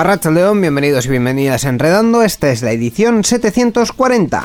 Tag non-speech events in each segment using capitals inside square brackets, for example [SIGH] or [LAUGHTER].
Arracha León, bienvenidos y bienvenidas a Enredando. Esta es la edición 740.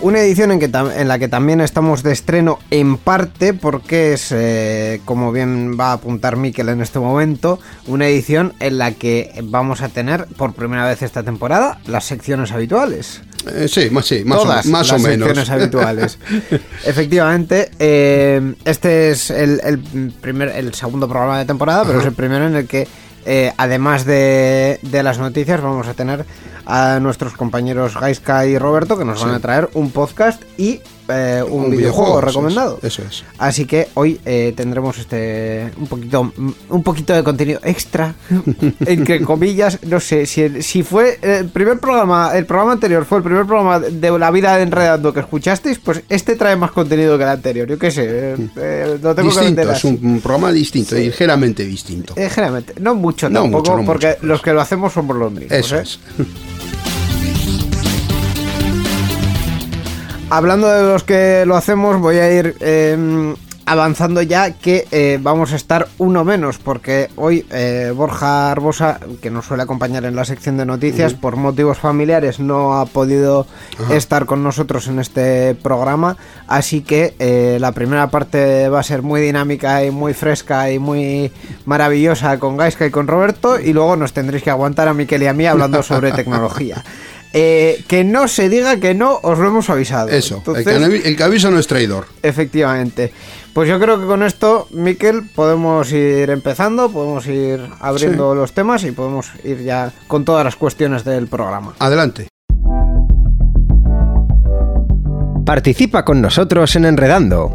Una edición en, la que también estamos de estreno en parte porque es, eh, como bien va a apuntar Miquel en este momento, una edición en la que vamos a tener por primera vez esta temporada las secciones habituales. Eh, sí, más, sí, más Todas o, más las o menos. habituales. [LAUGHS] Efectivamente, eh, este es el, el primer, el segundo programa de temporada, pero es el primero en el que, eh, además de, de las noticias, vamos a tener a nuestros compañeros Gaiska y Roberto que nos van a traer un podcast y eh, un, Un videojuego, videojuego, eso es, recomendado. eso es. Así que hoy eh, tendremos este un poquito un poquito de contenido extra [LAUGHS] entre comillas, no sé si si fue el primer programa, el programa anterior fue el primer programa de la vida de enredando que escuchasteis, pues este trae más contenido que el anterior. Yo qué sé, eh, eh, lo tengo que Distinto, vender es un, programa distinto, ligeramente distinto. Eh, generalmente, no mucho No tampoco, mucho, no porque mucho. los que lo hacemos somos los mismos. Eso ¿eh? es. [LAUGHS] Hablando de los que lo hacemos, voy a ir eh, avanzando ya que eh, vamos a estar uno menos, porque hoy eh, Borja Arbosa, que nos suele acompañar en la sección de noticias, por motivos familiares no ha podido estar con nosotros en este programa, así que eh, la primera parte va a ser muy dinámica y muy fresca y muy maravillosa con Gaiska y con Roberto, y luego nos tendréis que aguantar a Miquel y a mí hablando sobre [LAUGHS] tecnología. Eh, que no se diga que no, os lo hemos avisado. Eso, Entonces, el, que, avi- el que avisa no es traidor. Efectivamente. Pues yo creo que con esto, Miquel, podemos ir empezando, podemos ir abriendo los temas y podemos ir ya con todas las cuestiones del programa. Adelante. Participa con nosotros en Enredando.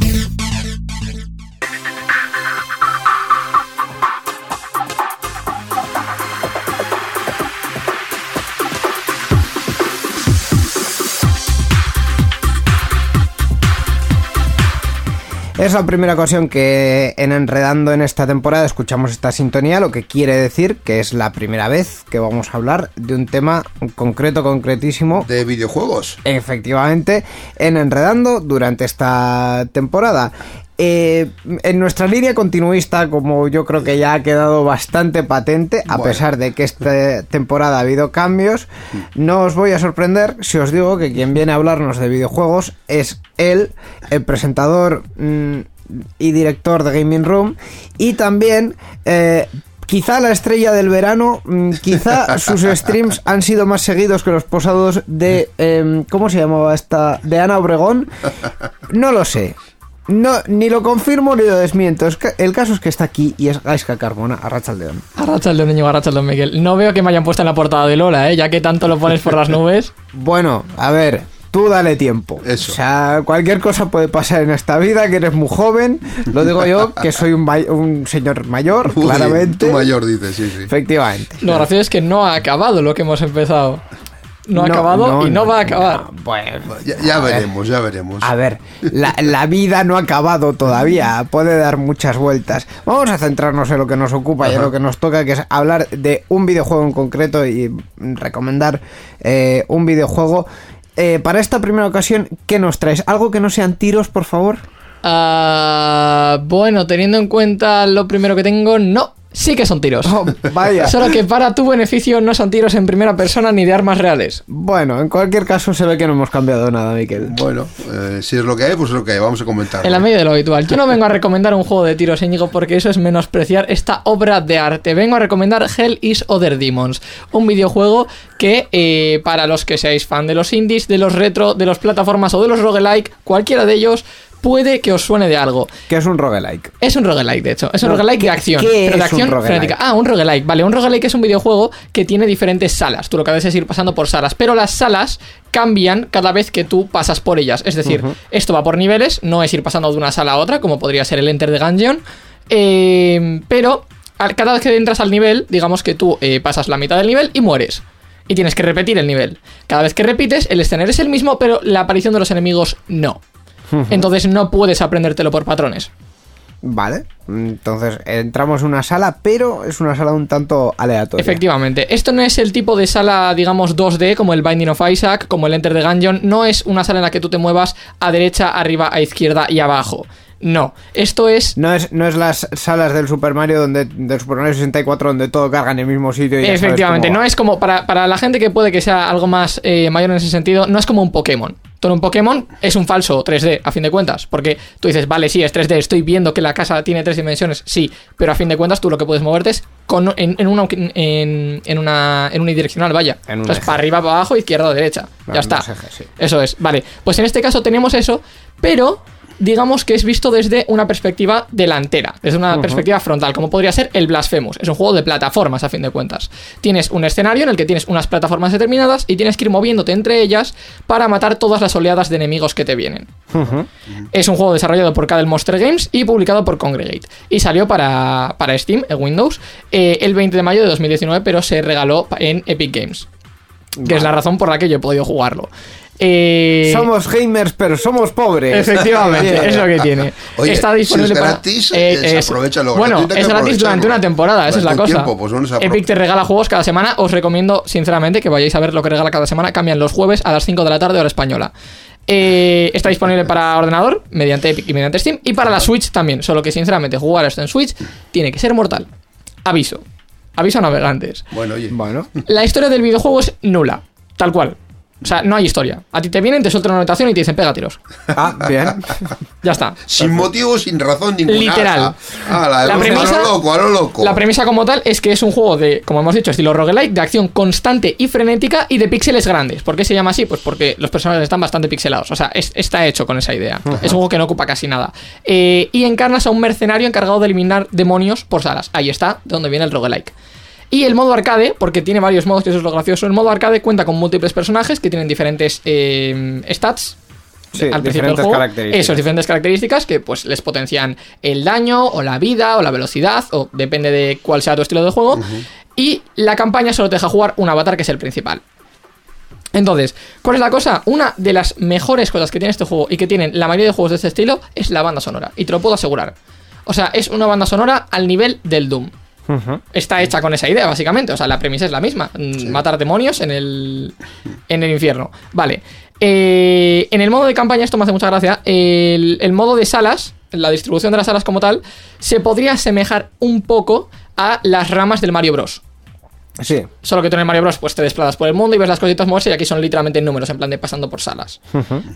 Es la primera ocasión que en Enredando en esta temporada escuchamos esta sintonía, lo que quiere decir que es la primera vez que vamos a hablar de un tema concreto, concretísimo, De videojuegos. efectivamente en Enredando durante esta temporada. Eh, en nuestra línea continuista, como yo creo que ya ha quedado bastante patente, a Bueno. pesar de que esta temporada ha habido cambios, no os voy a sorprender si os digo que quien viene a hablarnos de videojuegos es él, el presentador mm, y director de Gaming Room, y también... eh, Quizá la estrella del verano, mm, quizá [LAUGHS] sus streams han sido más seguidos que los posados de... em, ¿Cómo se llamaba esta? De Ana Obregón. No lo sé. No, ni lo confirmo ni lo desmiento. Es que- el caso es que está aquí y es Gaiska Carbona, a Rachaldeón. Arrachaldeón, niño, arrachaldeón, Miguel. No veo que me hayan puesto en la portada de Lola, ¿eh? Ya que tanto lo pones por las [LAUGHS] nubes. Bueno, a ver, tú dale tiempo. Eso. O sea, cualquier cosa puede pasar en esta vida, que eres muy joven. Lo digo yo, que soy un, may- un señor mayor, Uy, claramente. tú mayor dices, sí, sí. Efectivamente. Lo gracioso es que no ha acabado lo que hemos empezado. No ha acabado y no, va a acabar. no, pues, Ya, ya veremos, ya veremos. A ver, la, la vida no ha acabado todavía, puede dar muchas vueltas. Vamos a centrarnos en lo que nos ocupa y en lo que nos toca, que es hablar de un videojuego en concreto y recomendar eh, un videojuego. Eh, para esta primera ocasión, ¿qué nos traes? ¿Algo que no sean tiros, por favor? Ah, bueno, teniendo en cuenta lo primero que tengo, no. Sí que son tiros. Oh, vaya. Solo que para tu beneficio no son tiros en primera persona ni de armas reales. Bueno, en cualquier caso se ve que no hemos cambiado nada, Miquel. Bueno, eh, si es lo que hay, pues es lo que hay. Vamos a comentar. En la medida de lo habitual. Yo no vengo a recomendar un juego de tiros, Íñigo, porque eso es menospreciar esta obra de arte. Vengo a recomendar Hell is Other Demons, un videojuego que eh, para los que seáis fan de los indies, de los retro, de las plataformas o de los roguelike, cualquiera de ellos puede que os suene de algo. Que es un roguelike. Es un roguelike, de hecho. Es un No, roguelike ¿qué- de acción. qué pero de es un acción roguelike? frenética. Ah, un roguelike. Vale, un roguelike es un videojuego que tiene diferentes salas. Tú lo que haces es ir pasando por salas. Pero las salas cambian cada vez que tú pasas por ellas. Es decir, esto va por niveles, no es ir pasando de una sala a otra, como podría ser el Enter the Gungeon. Eh, pero cada vez que entras al nivel, digamos que tú eh, pasas la mitad del nivel y mueres. Y tienes que repetir el nivel. Cada vez que repites, el escenario es el mismo, pero la aparición de los enemigos no. [LAUGHS] Entonces no puedes aprendértelo por patrones. Vale. Entonces entramos en una sala, pero es una sala un tanto aleatoria. Efectivamente. Esto no es el tipo de sala, digamos, 2D como el Binding of Isaac, como el Enter the Gungeon. No es una sala en la que tú te muevas a derecha, arriba, a izquierda y abajo. No. Esto es. No es, no es las salas del Super Mario donde del Super Mario 64 donde todo carga en el mismo sitio. Y Efectivamente, no es como para, para la gente que puede que sea algo más eh, mayor en ese sentido, no es como un Pokémon. Todo un Pokémon es un falso 3D, a fin de cuentas, porque tú dices, vale, sí, es 3D, estoy viendo que la casa tiene tres dimensiones, sí, pero a fin de cuentas tú lo que puedes moverte es con, en, en una, en, en una en unidireccional, vaya. En Entonces, eje. para arriba, para abajo, izquierda o derecha. Ya está. dos ejes, sí. Eso es, vale. Pues en este caso tenemos eso, pero digamos que es visto desde una perspectiva delantera, desde una perspectiva frontal, como podría ser el Blasphemous. Es un juego de plataformas, a fin de cuentas. Tienes un escenario en el que tienes unas plataformas determinadas y tienes que ir moviéndote entre ellas para matar todas las oleadas de enemigos que te vienen. Es un juego desarrollado por Cadel Monster Games y publicado por Congregate. Y salió para, para Steam, en Windows, eh, el 20 de mayo de 2019, pero se regaló en Epic Games. Que es la razón por la que yo he podido jugarlo. Eh, Somos gamers, pero somos pobres. Efectivamente, es lo que tiene. Oye, Está si disponible es para. gratis, eh, se aprovecha lo Bueno, es gratis durante una temporada, esa es la cosa. tiempo, pues bueno. Epic te regala juegos cada semana. Os recomiendo, sinceramente, que vayáis a ver lo que regala cada semana. Cambian los jueves a las 5 de la tarde, hora española. Eh, está disponible para ordenador, mediante Epic y mediante Steam. Y para la Switch también. Solo que, sinceramente, jugar esto en Switch tiene que ser mortal. Aviso. Aviso a navegantes. Bueno, oye. Bueno, La historia del videojuego es nula. Tal cual. O sea, no hay historia. A ti te vienen, te sueltan una anotación y te dicen, pega tiros. ah, bien. [LAUGHS] Ya está. Sin motivo, sin razón ninguna. Literal. Ah, la, La premisa- a lo loco, a lo loco. La premisa como tal es que es un juego de, como hemos dicho, estilo roguelike, de acción constante y frenética y de píxeles grandes. ¿Por qué se llama así? Pues porque los personajes están bastante pixelados. O sea, es- está hecho con esa idea. Es un juego que no ocupa casi nada. Eh, y encarnas a un mercenario encargado de eliminar demonios por salas. Ahí está, de donde viene el roguelike. Y el modo arcade, porque tiene varios modos, que eso es lo gracioso. El modo arcade cuenta con múltiples personajes que tienen diferentes eh, stats, Sí, al principio del juego. características. Eso, diferentes características que pues les potencian el daño o la vida o la velocidad o depende de cuál sea tu estilo de juego. Y la campaña solo te deja jugar un avatar que es el principal. Entonces, ¿cuál es la cosa? Una de las mejores cosas que tiene este juego y que tienen la mayoría de juegos de este estilo es la banda sonora. Y te lo puedo asegurar. O sea, es una banda sonora al nivel del Doom. Está hecha con esa idea, básicamente. O sea, la premisa es la misma. Mm, Matar demonios en el, en el infierno. Vale. Eh, en el modo de campaña, esto me hace mucha gracia. El, el modo de salas, la distribución de las salas como tal, se podría asemejar un poco a las ramas del Mario Bros. Sí. Solo que tú en el Mario Bros. pues te desplazas por el mundo y ves las cositas moverse y aquí son literalmente números, en plan de pasando por salas.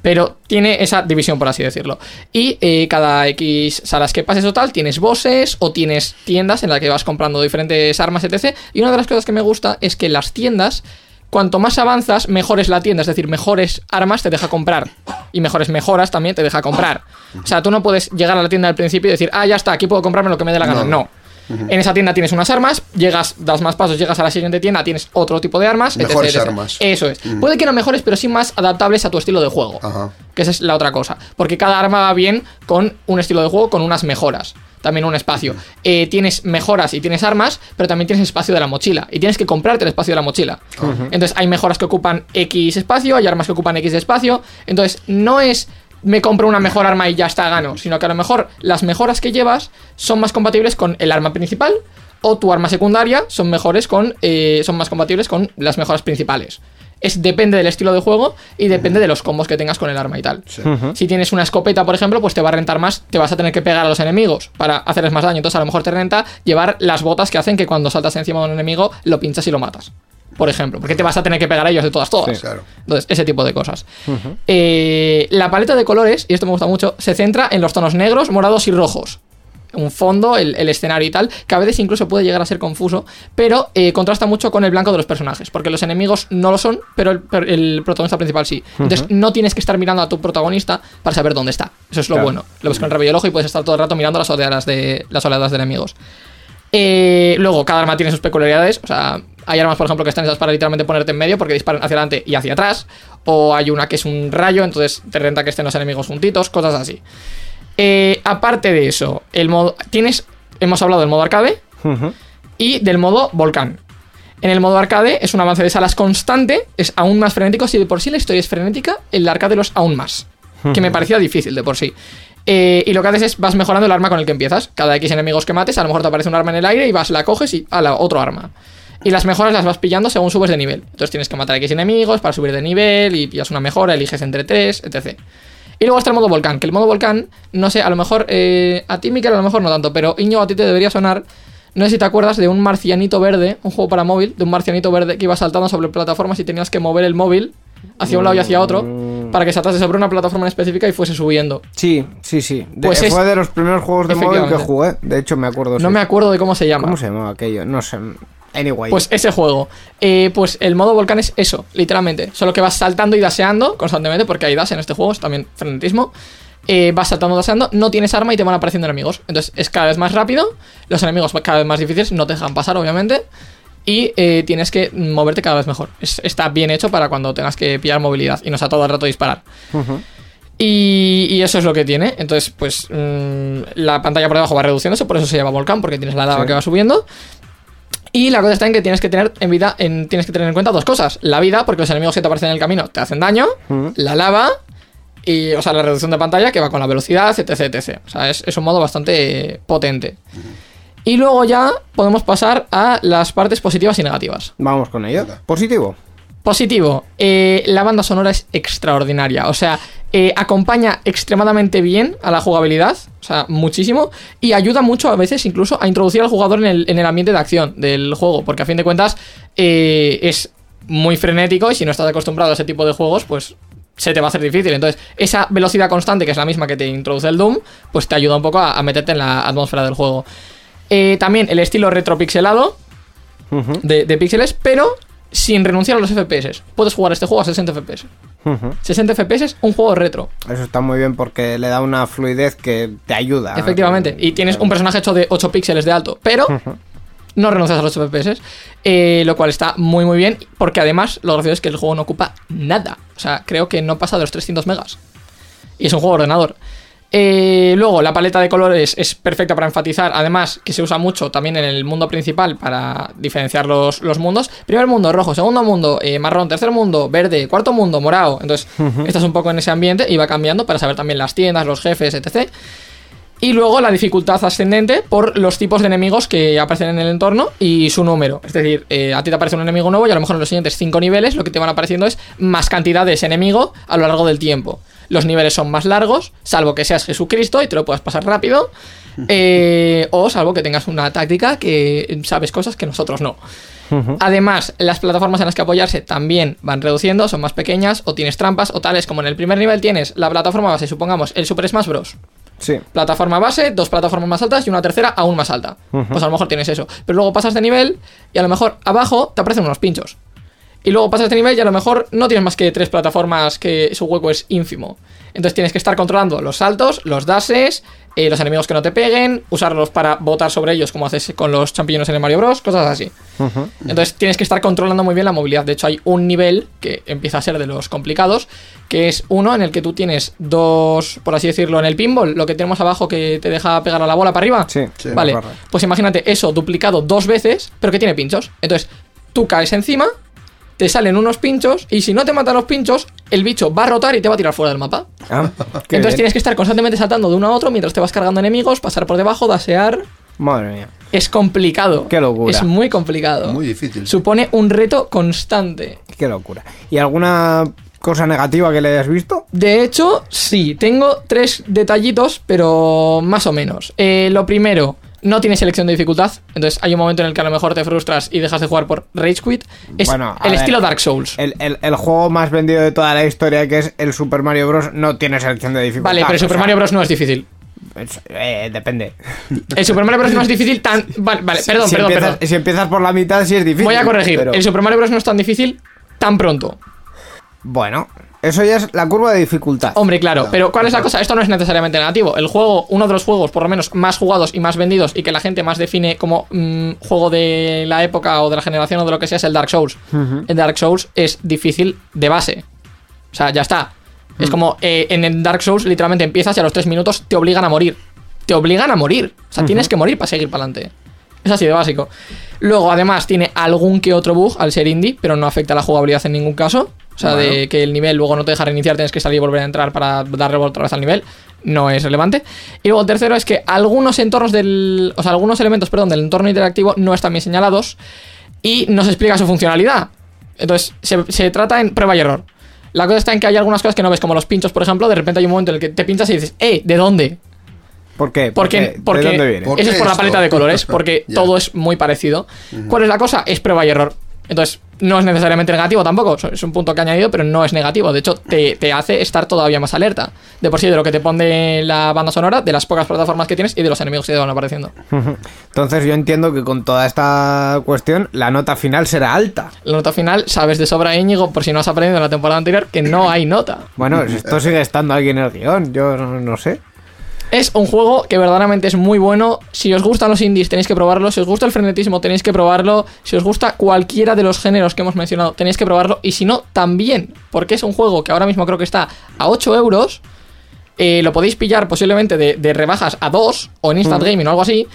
Pero tiene esa división, por así decirlo. Y eh, cada X salas que pases o tal, tienes bosses o tienes tiendas en las que vas comprando diferentes armas, etc. Y una de las cosas que me gusta es que las tiendas, cuanto más avanzas, mejor es la tienda. Es decir, mejores armas te deja comprar. Y mejores mejoras también te deja comprar. O sea, tú no puedes llegar a la tienda al principio y decir, ah, ya está, aquí puedo comprarme lo que me dé la gana. No. no. En esa tienda tienes unas armas, llegas, das más pasos, llegas a la siguiente tienda, tienes otro tipo de armas. Mejores etc. armas. Eso es. Puede que no mejores, pero sí más adaptables a tu estilo de juego. Ajá. Que esa es la otra cosa. Porque cada arma va bien con un estilo de juego, con unas mejoras. también un espacio. Eh, tienes mejoras y tienes armas, pero también tienes espacio de la mochila. Y tienes que comprarte el espacio de la mochila. Entonces hay mejoras que ocupan X espacio, hay armas que ocupan X espacio. Entonces no es me compro una mejor arma y ya está, gano. Sino que a lo mejor las mejoras que llevas son más compatibles con el arma principal o tu arma secundaria son mejores con eh, son más compatibles con las mejoras principales. Es depende del estilo de juego y depende de los combos que tengas con el arma y tal. Si tienes una escopeta, por ejemplo, pues te va a rentar más, te vas a tener que pegar a los enemigos para hacerles más daño. Entonces a lo mejor te renta llevar las botas que hacen que cuando saltas encima de un enemigo lo pinchas y lo matas. Por ejemplo, porque te vas a tener que pegar a ellos de todas, todas. Sí, claro. Entonces, ese tipo de cosas. Eh, la paleta de colores, y esto me gusta mucho, se centra en los tonos negros, morados y rojos. Un fondo, el, el escenario y tal, que a veces incluso puede llegar a ser confuso, pero eh, contrasta mucho con el blanco de los personajes, porque los enemigos no lo son, pero el, protagonista principal sí. Entonces, no tienes que estar mirando a tu protagonista para saber dónde está. Eso es lo Claro. bueno. Lo ves con el rabillo del ojo y puedes estar todo el rato mirando las oleadas de, las oleadas de enemigos. Eh, luego, cada arma tiene sus peculiaridades. O sea, hay armas, por ejemplo, que están hechas para literalmente ponerte en medio porque disparan hacia adelante y hacia atrás. O hay una que es un rayo, entonces te renta que estén los enemigos juntitos, cosas así. Eh, aparte de eso, el modo. Tienes. Hemos hablado del modo arcade y del modo volcán. En el modo arcade es un avance de salas constante, es aún más frenético. Si de por sí la historia es frenética, el arcade lo es aún más. Que me parecía difícil de por sí. Eh, y lo que haces es vas mejorando el arma con el que empiezas. Cada X enemigos que mates, a lo mejor te aparece un arma en el aire y vas, la coges y a la otro arma. Y las mejoras las vas pillando según subes de nivel. Entonces tienes que matar a X enemigos para subir de nivel y pillas una mejora, eliges entre tres, etc. Y luego está el modo volcán, que el modo volcán, no sé, a lo mejor eh, a ti, Mikel, a lo mejor no tanto, pero Iño, a ti te debería sonar. No sé si te acuerdas de un marcianito verde, un juego para móvil, de un marcianito verde que iba saltando sobre plataformas y tenías que mover el móvil hacia un lado y hacia otro para que saltase sobre una plataforma en específica y fuese subiendo. Sí, sí, sí. De- Pues es- fue de los primeros juegos de móvil que jugué. De hecho, me acuerdo. No sí. me acuerdo de cómo se llama. ¿Cómo se llamaba aquello? No sé. Anyway. Pues ese juego. Eh, pues el modo volcán es eso, literalmente. Solo que vas saltando y daseando constantemente, porque hay dash en este juego, es también frenetismo. Eh, vas saltando, daseando, no tienes arma y te van apareciendo enemigos. Entonces es cada vez más rápido, los enemigos cada vez más difíciles, no te dejan pasar, obviamente. Y eh, tienes que moverte cada vez mejor. Es- está bien hecho para cuando tengas que pillar movilidad y no sea todo el rato disparar. Y, y eso es lo que tiene. Entonces, pues mm, la pantalla por debajo va reduciéndose, por eso se llama volcán, porque tienes la lava Sí. que va subiendo. Y la cosa está en que tienes que tener en vida, en, tienes que tener en cuenta dos cosas. La vida, porque los enemigos que te aparecen en el camino te hacen daño. La lava y, o sea, la reducción de pantalla que va con la velocidad, etc, etc. O sea, es, es un modo bastante potente. Y luego ya podemos pasar a las partes positivas y negativas. Vamos con ello. Positivo. Positivo, eh, la banda sonora es extraordinaria, o sea, eh, acompaña extremadamente bien a la jugabilidad, o sea, muchísimo, y ayuda mucho a veces incluso a introducir al jugador en el, en el ambiente de acción del juego, porque a fin de cuentas eh, es muy frenético y si no estás acostumbrado a ese tipo de juegos, pues se te va a hacer difícil. Entonces, esa velocidad constante, que es la misma que te introduce el Doom, pues te ayuda un poco a, a meterte en la atmósfera del juego. Eh, también el estilo retropixelado, Ujú, de, de píxeles, pero sin renunciar a los FPS. Puedes jugar este juego a 60 FPS. ujú. 60 FPS, un juego retro. Eso está muy bien porque le da una fluidez que te ayuda. Efectivamente. Y tienes un personaje hecho de 8 píxeles de alto, pero no renuncias a los FPS. eh, lo cual está muy, muy bien. Porque además, lo gracioso es que el juego no ocupa nada. O sea, creo que no pasa de los 300 megas. Y es un juego de ordenador. Eh, luego, la paleta de colores es perfecta para enfatizar. Además, que se usa mucho también en el mundo principal para diferenciar los, los mundos. Primer mundo, rojo. Segundo mundo, eh, marrón. Tercer mundo, verde. Cuarto mundo, morado. Entonces, estás un poco en ese ambiente y va cambiando para saber también las tiendas, los jefes, etc. Y luego la dificultad ascendente por los tipos de enemigos que aparecen en el entorno y su número. Es decir, eh, a ti te aparece un enemigo nuevo y a lo mejor en los siguientes 5 niveles lo que te van apareciendo es más cantidad de ese enemigo a lo largo del tiempo. Los niveles son más largos, salvo que seas Jesucristo y te lo puedas pasar rápido. eh, o salvo que tengas una táctica que sabes cosas que nosotros no. Además, las plataformas en las que apoyarse también van reduciendo, son más pequeñas, o tienes trampas, o tales como en el primer nivel tienes la plataforma base, supongamos el Super Smash Bros. Sí. Plataforma base, dos plataformas más altas y una tercera aún más alta. Pues a lo mejor tienes eso. Pero luego pasas de nivel y a lo mejor abajo te aparecen unos pinchos. Y luego pasas de nivel y a lo mejor no tienes más que tres plataformas que su hueco es ínfimo. Entonces tienes que estar controlando los saltos, los dashes, eh, los enemigos que no te peguen, usarlos para botar sobre ellos como haces con los champiñones en el Mario Bros, cosas así. Entonces tienes que estar controlando muy bien la movilidad. De hecho, hay un nivel que empieza a ser de los complicados, que es uno en el que tú tienes dos, por así decirlo, en el pinball, lo que tenemos abajo que te deja pegar a la bola para arriba. Sí, Sí. Vale, pues imagínate eso duplicado dos veces, pero que tiene pinchos. Entonces, tú caes encima, te salen unos pinchos, y si no te matan los pinchos, el bicho va a rotar y te va a tirar fuera del mapa. Ah, [LAUGHS] Entonces bien. tienes que estar constantemente saltando de uno a otro mientras te vas cargando enemigos, pasar por debajo, dasear. Madre mía. Es complicado. Qué locura. Es muy complicado. Muy difícil. Supone un reto constante. Qué locura. ¿Y alguna cosa negativa que le hayas visto? De hecho, sí, tengo tres detallitos, pero más o menos. Eh, lo primero, no tiene selección de dificultad. Entonces hay un momento en el que a lo mejor te frustras y dejas de jugar por Rage Quit. Es Bueno, el ver. estilo Dark Souls. El, el- el juego más vendido de toda la historia, que es el Super Mario Bros., no tiene selección de dificultad. Vale, pero el Super sea, Mario Bros. no es difícil. es- eh, depende. El Super Mario Bros. no es difícil tan. [LAUGHS] Vale, vale, perdón, si perdón, empiezas, perdón. Si empiezas por la mitad, sí es difícil. Voy a corregir. pero- El Super Mario Bros. no es tan difícil tan pronto. Bueno, eso ya es la curva de dificultad. Hombre, claro, pero ¿cuál es la cosa? Esto no es necesariamente negativo. El juego, uno de los juegos, por lo menos, más jugados y más vendidos y que la gente más define como mm, juego de la época o de la generación o de lo que sea es el Dark Souls. El Dark Souls es difícil de base. O sea, ya está. Es como eh, en el Dark Souls, literalmente empiezas y a los 3 minutos te obligan a morir. Te obligan a morir. O sea, tienes que morir para seguir para adelante. Es así de básico. Luego, además, tiene algún que otro bug al ser indie, pero no afecta a la jugabilidad en ningún caso. O sea, de que el nivel luego no te deja reiniciar, tienes que salir y volver a entrar para darle otra vez al nivel. No es relevante. Y luego el tercero es que algunos entornos del. O sea, algunos elementos, perdón, del entorno interactivo no están bien señalados y no se explica su funcionalidad. Entonces, se, se trata en prueba y error. La cosa está en que hay algunas cosas que no ves, como los pinchos, por ejemplo. De repente hay un momento en el que te pinchas y dices, ¡eh! ¿De dónde? ¿Por qué? Porque, ¿De porque dónde viene? ¿Por eso qué es por la paleta de colores, porque [LAUGHS] todo es muy parecido. ¿Cuál es la cosa? Es prueba y error. Entonces, no es necesariamente negativo tampoco, es un punto que he añadido, pero no es negativo. De hecho, te, te hace estar todavía más alerta. De por sí, de lo que te pone la banda sonora, de las pocas plataformas que tienes y de los enemigos que te van apareciendo. [LAUGHS] Entonces yo entiendo que con toda esta cuestión la nota final será alta. La nota final, sabes de sobra, Íñigo, por si no has aprendido en la temporada anterior, que no hay nota. Bueno, esto sigue estando aquí en el guion, yo no, no sé. Es un juego que verdaderamente es muy bueno. Si os gustan los indies, tenéis que probarlo. Si os gusta el frenetismo, tenéis que probarlo. Si os gusta cualquiera de los géneros que hemos mencionado, tenéis que probarlo. Y si no, también. Porque es un juego que ahora mismo creo que está a 8 euros. Eh, lo podéis pillar posiblemente de, de rebajas a 2 o en Instant Gaming o algo así.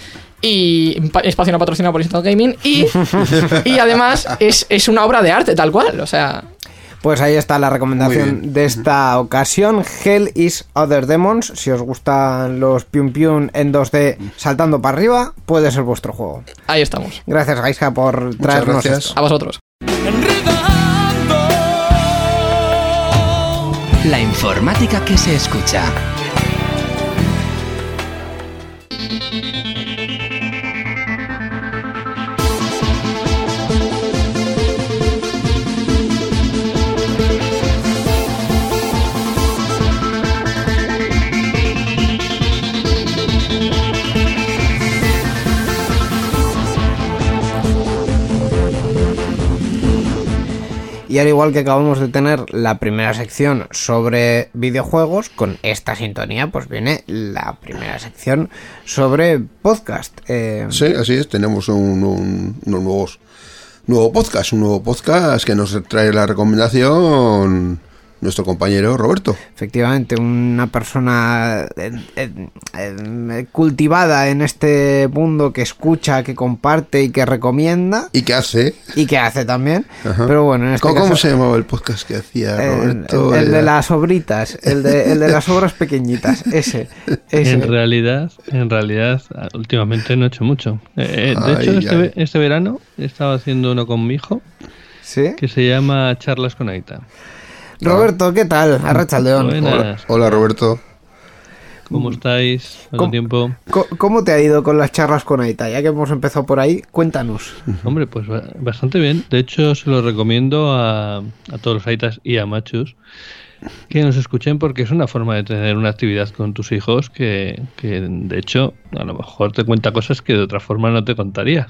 Y pa- espacio no patrocinado por Instant Gaming. Y, [LAUGHS] y además es, es una obra de arte, tal cual. O sea, Pues ahí está la recomendación de esta ocasión. Hell is Other Demons. Si os gustan los pium pium en 2D saltando para arriba, puede ser vuestro juego. ahí estamos. Gracias, Gaiska, por traernos gracias. esto. A vosotros. La informática que se escucha. Al igual que acabamos de tener la primera sección sobre videojuegos, con esta sintonía pues viene la primera sección sobre podcast. Eh, Sí, así es. Tenemos un, un- unos nuevos nuevo podcast, un nuevo podcast que nos trae la recomendación nuestro compañero Roberto. Efectivamente, una persona eh, eh, eh, cultivada en este mundo que escucha, que comparte y que recomienda ¿Y qué hace? y que hace también. Ajá. Pero bueno, en este ¿Cómo, se llamaba el podcast que hacía eh, Roberto? el, el de las obritas, el de, el de las obras pequeñitas, [LAUGHS] ese. ese. En realidad, en realidad, últimamente no he hecho mucho. Eh, de Ay, hecho, este, este verano he estado haciendo uno con mi hijo ¿Sí? que se llama Charlas con Aita. Roberto, ¿qué tal? Arracha León. Buenas. Hola, hola, Roberto. ¿Cómo estáis? ¿Cuánto ¿Cómo? tiempo? Co- ¿Cómo te ha ido con las charlas con Aita? Ya que hemos empezado por ahí, cuéntanos. Hombre, pues ba- bastante bien. De hecho, se lo recomiendo a, a todos los Aitas y a machos que nos escuchen porque es una forma de tener una actividad con tus hijos que, que de hecho, a lo mejor te cuenta cosas que de otra forma no te contaría.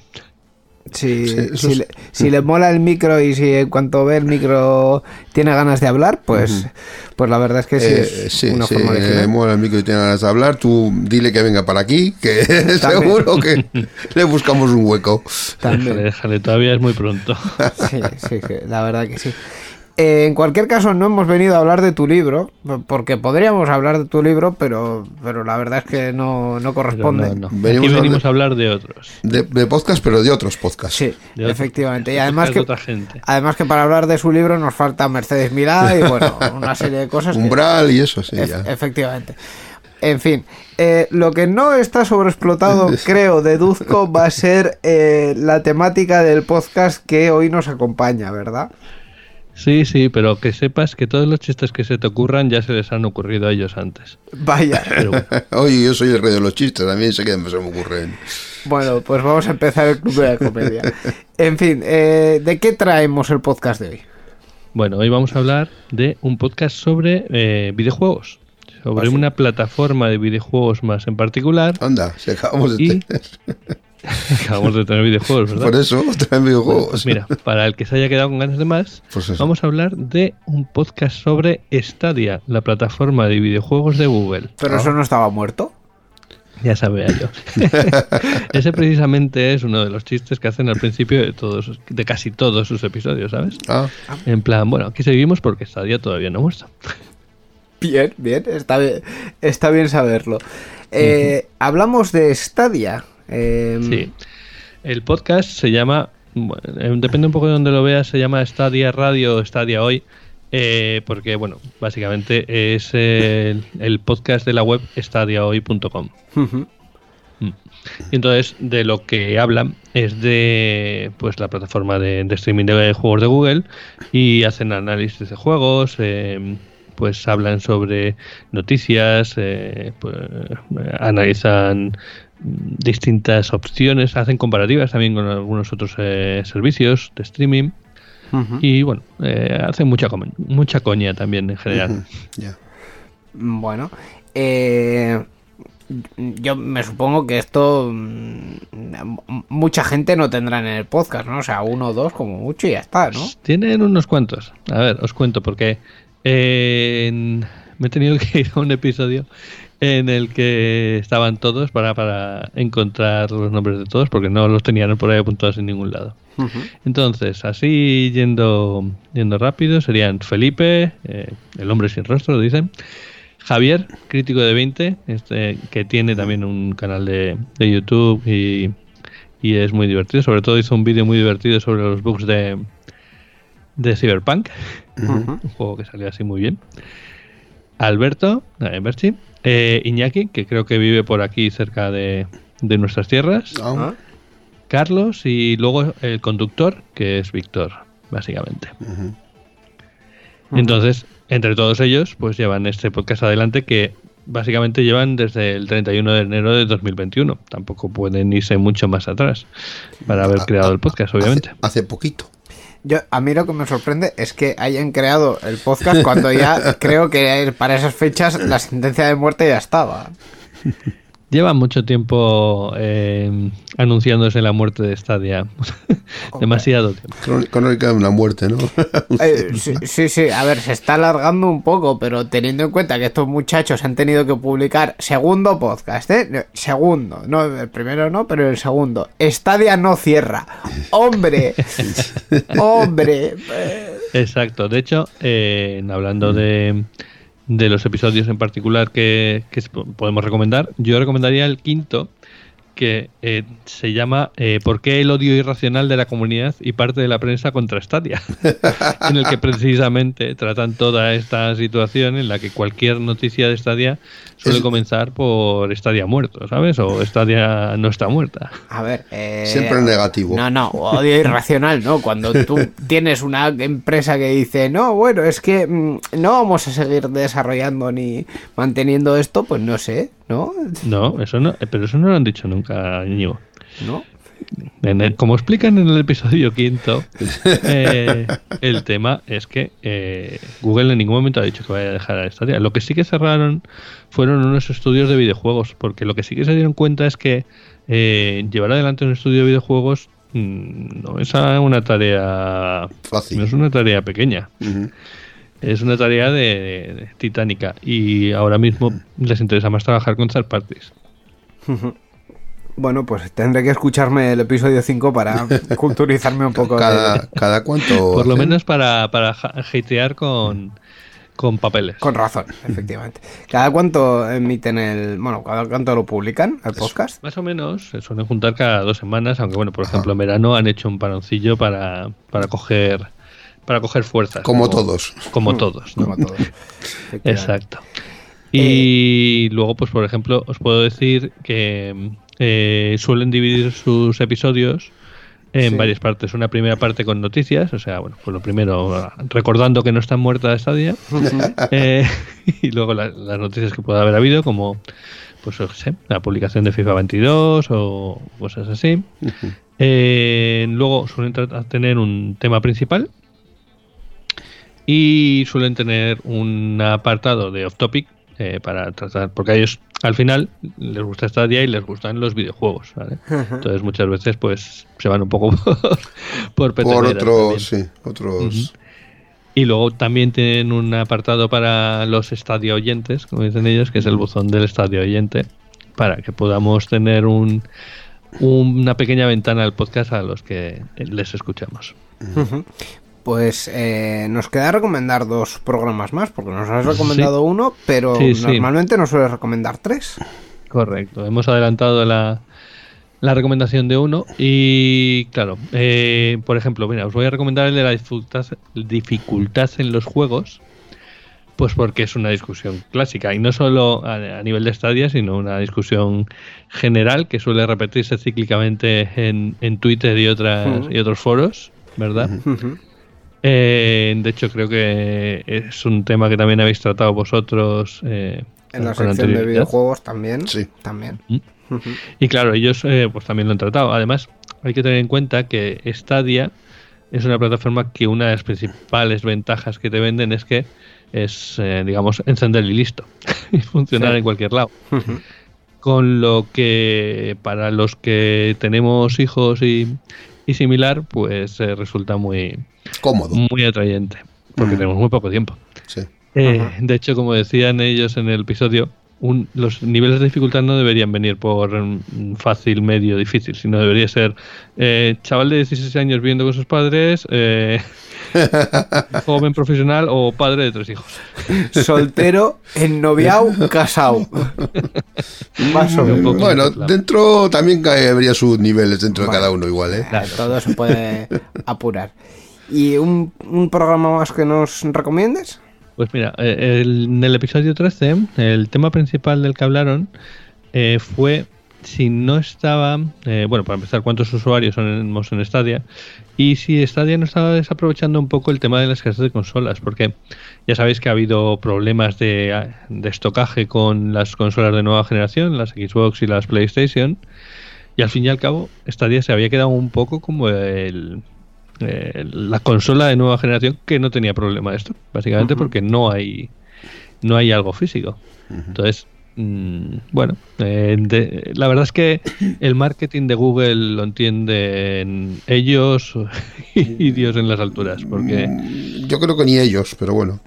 Si, Sí, si es- le, si le mola el micro y si en cuanto ve el micro tiene ganas de hablar, pues, pues la verdad es que sí, Eh, es sí, una sí, forma de original. mola el micro y tiene ganas de hablar. Tú dile que venga para aquí, que [LAUGHS] seguro que le buscamos un hueco. Déjale, También. déjale, todavía es muy pronto. [LAUGHS] Sí, sí, sí, la verdad que sí. Eh, en cualquier caso, no hemos venido a hablar de tu libro, porque podríamos hablar de tu libro, pero, pero la verdad es que no, no corresponde. no, no. Venimos Aquí a venimos hablar- a hablar de otros. De, de podcast, pero de otros podcasts. Sí, otros- efectivamente. Y de además que, otra gente. además que para hablar de su libro nos falta Mercedes Milá y bueno, una serie de cosas. que- Umbral y eso, sí, ya. efectivamente. En fin, eh, lo que no está sobreexplotado, [LAUGHS] creo, deduzco, va a ser eh, la temática del podcast que hoy nos acompaña, ¿verdad? Sí, sí, pero que sepas que todos los chistes que se te ocurran ya se les han ocurrido a ellos antes. Vaya. Pero bueno, [LAUGHS] Oye, yo soy el rey de los chistes, también sé que se me ocurren. Bueno, pues vamos a empezar el club de la comedia. [LAUGHS] En fin, eh, ¿de qué traemos el podcast de hoy? Bueno, hoy vamos a hablar de un podcast sobre eh, videojuegos. Sobre Ah, sí. una plataforma de videojuegos más en particular. Anda, si acabamos de Y- tener. [LAUGHS] Acabamos de tener videojuegos, ¿verdad? Por eso traen videojuegos. Pues mira, para el que se haya quedado con ganas de más, Pues vamos a hablar de un podcast sobre Stadia, la plataforma de videojuegos de Google. Pero eso no estaba muerto. Ya sabía yo. [LAUGHS] [LAUGHS] Ese precisamente es uno de los chistes que hacen al principio de todos, de casi todos sus episodios, ¿sabes? Ah, En plan, bueno, aquí seguimos porque Stadia todavía no ha muerto. Bien, bien, está bien, está bien saberlo. Eh, Hablamos de Stadia. Eh, Sí. El podcast se llama, bueno, eh, depende un poco de donde lo veas, se llama Stadia Radio o Stadia Hoy, eh, porque, bueno, básicamente es el, el podcast de la web stadiahoy.com. ujú. Y entonces de lo que hablan es de pues la plataforma de, de streaming de juegos de Google y hacen análisis de juegos, eh, pues hablan sobre noticias, eh, pues, eh, analizan mm, distintas opciones, hacen comparativas también con algunos otros eh, servicios de streaming y bueno, eh, hacen mucha, mucha coña también en general. Bueno, eh, yo me supongo que esto mm, mucha gente no tendrá en el podcast, ¿no? O sea, uno o dos como mucho y ya está, ¿no? Tienen unos cuantos. A ver, os cuento porque eh, me he tenido que [LAUGHS] ir a un episodio en el que estaban todos para, para encontrar los nombres de todos porque no los tenían por ahí apuntados en ningún lado. Entonces, así yendo, yendo rápido, serían Felipe, eh, el hombre sin rostro, lo dicen. Javier, crítico de 20, este, que tiene también un canal de, de YouTube y, y es muy divertido. Sobre todo hizo un vídeo muy divertido sobre los bugs de, de Cyberpunk, un juego que salió así muy bien. Alberto, eh, Berchi, eh, Iñaki, que creo que vive por aquí cerca de, de nuestras tierras. Ah, Carlos y luego el conductor, que es Víctor, básicamente. Entonces, entre todos ellos, pues llevan este podcast adelante que básicamente llevan desde el 31 de enero de 2021. Tampoco pueden irse mucho más atrás para haber creado el podcast, obviamente. Hace, hace poquito. Yo, a mí lo que me sorprende es que hayan creado el podcast cuando ya [LAUGHS] creo que para esas fechas la sentencia de muerte ya estaba. Llevan mucho tiempo eh, anunciándose la muerte de Stadia. [LAUGHS] Demasiado tiempo. Crón- Crónica de una muerte, ¿no? [LAUGHS] Eh, sí, sí, sí, a ver, se está alargando un poco, pero teniendo en cuenta que estos muchachos han tenido que publicar segundo podcast, ¿eh? No, Segundo, no, el primero no, pero el segundo. Stadia no cierra. ¡Hombre! [LAUGHS] ¡Hombre! Exacto. De hecho, eh, hablando de, de los episodios en particular que, que po- podemos recomendar, yo recomendaría el quinto, que eh, se llama eh, ¿Por qué el odio irracional de la comunidad y parte de la prensa contra Stadia? [LAUGHS] en el que precisamente tratan toda esta situación en la que cualquier noticia de Stadia suele Es- comenzar por Stadia muerto, ¿sabes? O Stadia no está muerta. A ver, eh, Siempre en negativo. No, no, odio irracional, ¿no? Cuando tú [LAUGHS] tienes una empresa que dice, no, bueno, es que mm, no vamos a seguir desarrollando ni manteniendo esto, pues no sé, ¿no? No, eso no, eh, pero eso no lo han dicho nunca, Íñigo. ¿No? En el- como explican en el episodio quinto, [LAUGHS] eh, el tema es que eh, Google en ningún momento ha dicho que vaya a dejar a Stadia. Lo que sí que cerraron fueron unos estudios de videojuegos, porque lo que sí que se dieron cuenta es que eh, llevar adelante un estudio de videojuegos mm, no es una tarea Fácil. no es una tarea pequeña. Es una tarea de, de titánica y ahora mismo [CLEARS THROAT] les interesa más trabajar con third parties. Bueno, pues tendré que escucharme el episodio 5 para [LAUGHS] culturizarme un poco. de- Cada, cada cuánto. [LAUGHS] Por lo menos para, para hatear con, con papeles. Con razón, [LAUGHS] efectivamente. ¿Cada cuánto emiten el. Bueno, cada cuánto lo publican, el podcast? Más o menos se suelen juntar cada dos semanas, aunque bueno, por ejemplo, en verano han hecho un paroncillo para, para coger para coger fuerzas. Como todos. Como todos, ¿no? Como todos. Exacto. Y luego, pues por ejemplo, os puedo decir que eh, suelen dividir sus episodios en Sí. varias partes. Una primera parte con noticias, o sea, bueno, pues lo primero, recordando que no están muertas esta día. Eh, [LAUGHS] y luego la- las noticias que pueda haber habido, como, pues yo qué sé, la publicación de FIFA 22 o cosas así. Eh, luego suelen tener un tema principal y suelen tener un apartado de off topic eh, para tratar, porque a ellos al final les gusta Stadia y les gustan los videojuegos, ¿vale? Entonces muchas veces pues se van un poco [LAUGHS] por, por Por otros, sí, otros. Y luego también tienen un apartado para los estadio oyentes, como dicen ellos, que es el buzón del estadio oyente, para que podamos tener un, una pequeña ventana al podcast a los que les escuchamos. Pues eh, nos queda recomendar dos programas más, porque nos has recomendado uno, pero Sí, sí. normalmente nos sueles recomendar tres. Correcto, hemos adelantado la, la recomendación de uno y claro, eh, por ejemplo, mira, os voy a recomendar el de la dificultad, dificultad en los juegos, pues porque es una discusión clásica y no solo a, a nivel de Stadia, sino una discusión general que suele repetirse cíclicamente en, en Twitter y, otras, y otros foros, ¿verdad? Eh, de hecho, creo que es un tema que también habéis tratado vosotros. eh, En la sección de videojuegos también. Sí. También. Y claro, ellos eh, pues también lo han tratado. Además, hay que tener en cuenta que Stadia es una plataforma que una de las principales ventajas que te venden es que es, eh, digamos, encender y listo. [LAUGHS] y funcionar Sí. en cualquier lado. Con lo que para los que tenemos hijos y, y similar, pues eh, resulta muy, Cómodo. muy atrayente. Porque tenemos muy poco tiempo. Sí. Eh, de hecho, como decían ellos en el episodio, un- los niveles de dificultad no deberían venir por mm, fácil, medio, difícil, sino debería ser eh, chaval de 16 años viviendo con sus padres, eh, [LAUGHS] joven profesional o padre de tres hijos. Soltero, ennoviado, casado. Más o menos. Bueno, claro. dentro también habría sus niveles dentro de cada uno igual, ¿eh? Eh, Todo se puede apurar. ¿Y un, programa más que nos recomiendes? Pues mira, eh, el- en el episodio 13, el tema principal del que hablaron eh, fue si no estaba, eh, bueno, para empezar, cuántos usuarios somos en Stadia y si Stadia no estaba desaprovechando un poco el tema de la escasez de consolas, porque ya sabéis que ha habido problemas de, de estocaje con las consolas de nueva generación, las Xbox y las PlayStation, y al fin y al cabo Stadia se había quedado un poco como el, eh, la consola de nueva generación que no tenía problema de esto, básicamente porque no hay no hay algo físico. Entonces, mm, bueno, eh, de- la verdad es que el marketing de Google lo entienden ellos [LAUGHS] y Dios en las alturas, porque Yo creo que ni ellos, pero bueno.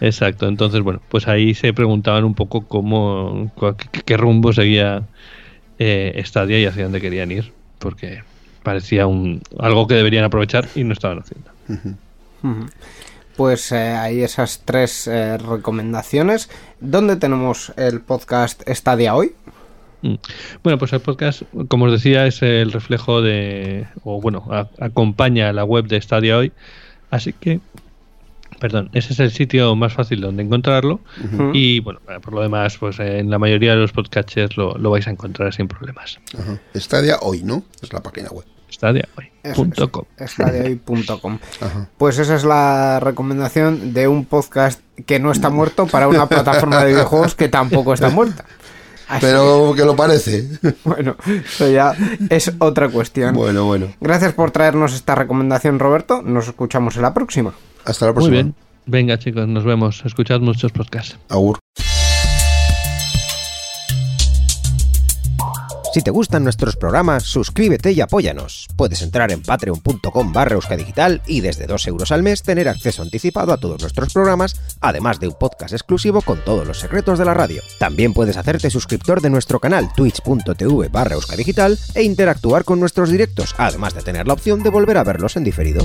exacto. Entonces, bueno, pues ahí se preguntaban un poco cómo qué rumbo seguía eh, Stadia y hacia dónde querían ir, porque parecía un algo que deberían aprovechar y no estaban haciendo. Pues eh, ahí esas tres eh, recomendaciones. ¿Dónde tenemos el podcast Stadia hoy? Mm. Bueno, pues el podcast, como os decía, es el reflejo de, o bueno, a- acompaña a la web de Stadia hoy, así que, perdón, ese es el sitio más fácil donde encontrarlo y bueno, eh, por lo demás, pues en la mayoría de los podcatchers lo, lo vais a encontrar sin problemas. Ajá. Stadia hoy, ¿no? Es la página web. Stadiahoy.com. Stadiahoy.com. Ajá. Pues esa es la recomendación de un podcast que no está muerto para una plataforma de videojuegos que tampoco está muerta. Así Pero que lo parece. [LAUGHS] bueno, eso ya es otra cuestión. bueno, bueno. Gracias por traernos esta recomendación, Roberto. Nos escuchamos en la próxima. Hasta la Muy próxima. bien. Venga chicos, nos vemos. Escuchad muchos podcasts. Agur. Si te gustan nuestros programas, suscríbete y apóyanos. Puedes entrar en patreon.com barra euskadigital y desde 2 euros al mes tener acceso anticipado a todos nuestros programas, además de un podcast exclusivo con todos los secretos de la radio. También puedes hacerte suscriptor de nuestro canal twitch.tv barra euskadigital e interactuar con nuestros directos, además de tener la opción de volver a verlos en diferido.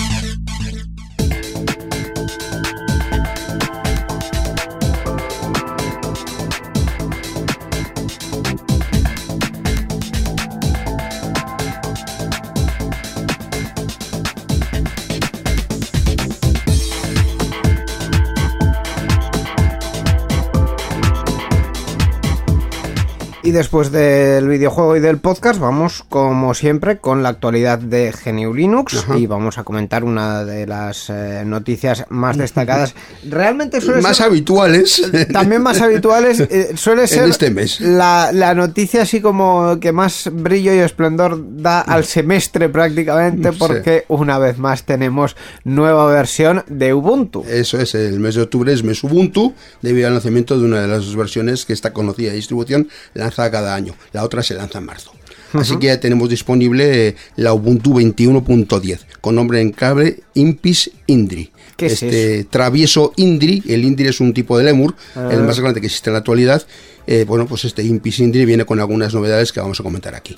Y después del videojuego y del podcast, vamos como siempre con la actualidad de GNU Linux y vamos a comentar una de las eh, noticias más destacadas. [LAUGHS] Realmente suele Más ser, habituales. [LAUGHS] también más habituales, eh, suele ser este mes. La, la noticia así como que más brillo y esplendor da al semestre prácticamente Sí. porque una vez más tenemos nueva versión de Ubuntu. Eso es, el mes de octubre es mes Ubuntu, debido al lanzamiento de una de las dos versiones que esta conocida distribución lanza cada año. La otra se lanza en marzo. Así que ya tenemos disponible la Ubuntu 21.10, con nombre en clave Impis Indri. ¿Qué es este travieso Indri, el Indri es un tipo de lemur, el más grande que existe en la actualidad. Eh, bueno, pues este Impis Indri viene con algunas novedades que vamos a comentar aquí.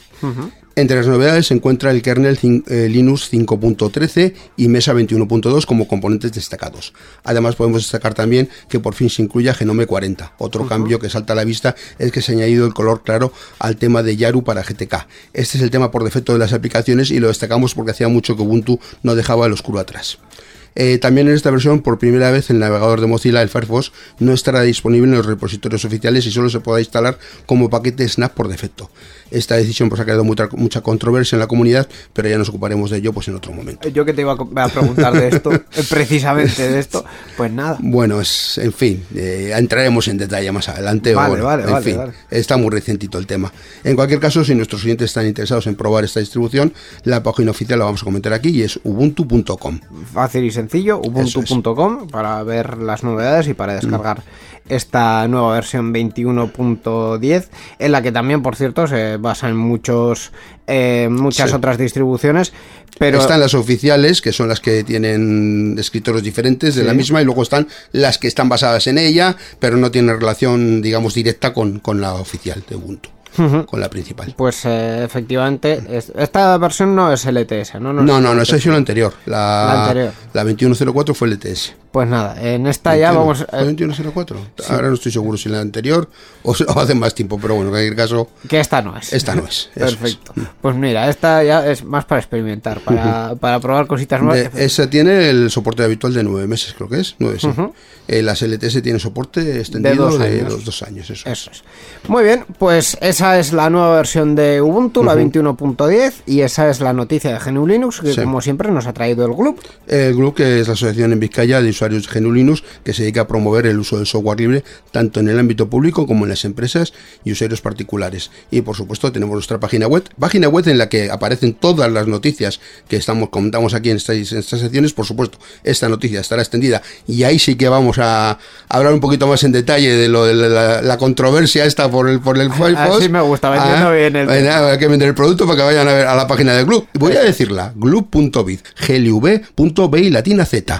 Entre las novedades se encuentra el kernel eh, Linux 5.13 y Mesa 21.2 como componentes destacados. Además podemos destacar también que por fin se incluye Genome 40. Otro cambio que salta a la vista es que se ha añadido el color claro al tema de Yaru para GTK. Este es el tema por defecto de las aplicaciones y lo destacamos porque hacía mucho que Ubuntu no dejaba el oscuro atrás. Eh, también en esta versión, por primera vez, el navegador de Mozilla, el Firefox, no estará disponible en los repositorios oficiales y solo se podrá instalar como paquete Snap por defecto. Esta decisión pues, ha creado mucha, mucha controversia en la comunidad, pero ya nos ocuparemos de ello pues, en otro momento. Yo que te iba a preguntar de esto, [LAUGHS] eh, precisamente de esto, pues nada. Bueno, es, en fin, eh, entraremos en detalle más adelante. o Vale, bueno, vale, en vale, fin, vale. está muy recientito el tema. En cualquier caso, si nuestros oyentes están interesados en probar esta distribución, la página oficial la vamos a comentar aquí y es ubuntu.com. Fácil y sencillo, ubuntu.com para ver las novedades y para descargar esta nueva versión 21.10 en la que también, por cierto, se basa en muchos eh, muchas Sí. otras distribuciones, pero están las oficiales, que son las que tienen escritorios diferentes de la misma, y luego están las que están basadas en ella, pero no tienen relación, digamos, directa con, con la oficial de Ubuntu, con la principal. pues eh, efectivamente es- esta versión no es LTS, ¿no? No, no, no, esa es la anterior. La, La anterior. la 2104 fue LTS. Pues nada, en esta ya 21, vamos ¿Fue eh, 2104? Ahora no estoy seguro si la anterior o, o hace más tiempo, pero bueno, en cualquier caso, que esta no es. esta no es. [LAUGHS] Perfecto. Pues mira, esta ya es más para experimentar, para, para probar cositas nuevas. De- esa tiene el soporte habitual de nueve meses, creo que es. Nueve, sí. Eh, las LTS tienen soporte extendido dos de, los dos años. Eso. Eso es. Muy bien, pues esa es la nueva versión de Ubuntu, la 21.10, y esa es la noticia de GNU Linux, que Sí. como siempre nos ha traído el Gloop. El GLUB, que es la Asociación en Vizcaya de Usuarios GNU Linux, que se dedica a promover el uso del software libre tanto en el ámbito público como en las empresas y usuarios particulares. Y por supuesto tenemos nuestra página web, página web en la que aparecen todas las noticias que estamos comentamos aquí en estas, en estas secciones. Por supuesto, esta noticia estará extendida y ahí sí que vamos a hablar un poquito más en detalle de lo de la, la controversia esta por el por el Firefox. Así me gusta, vendiendo bien el hay que vender el producto para que vayan a ver a la página de Glub. Voy a decirla, glub.biz, glv.b y latina z.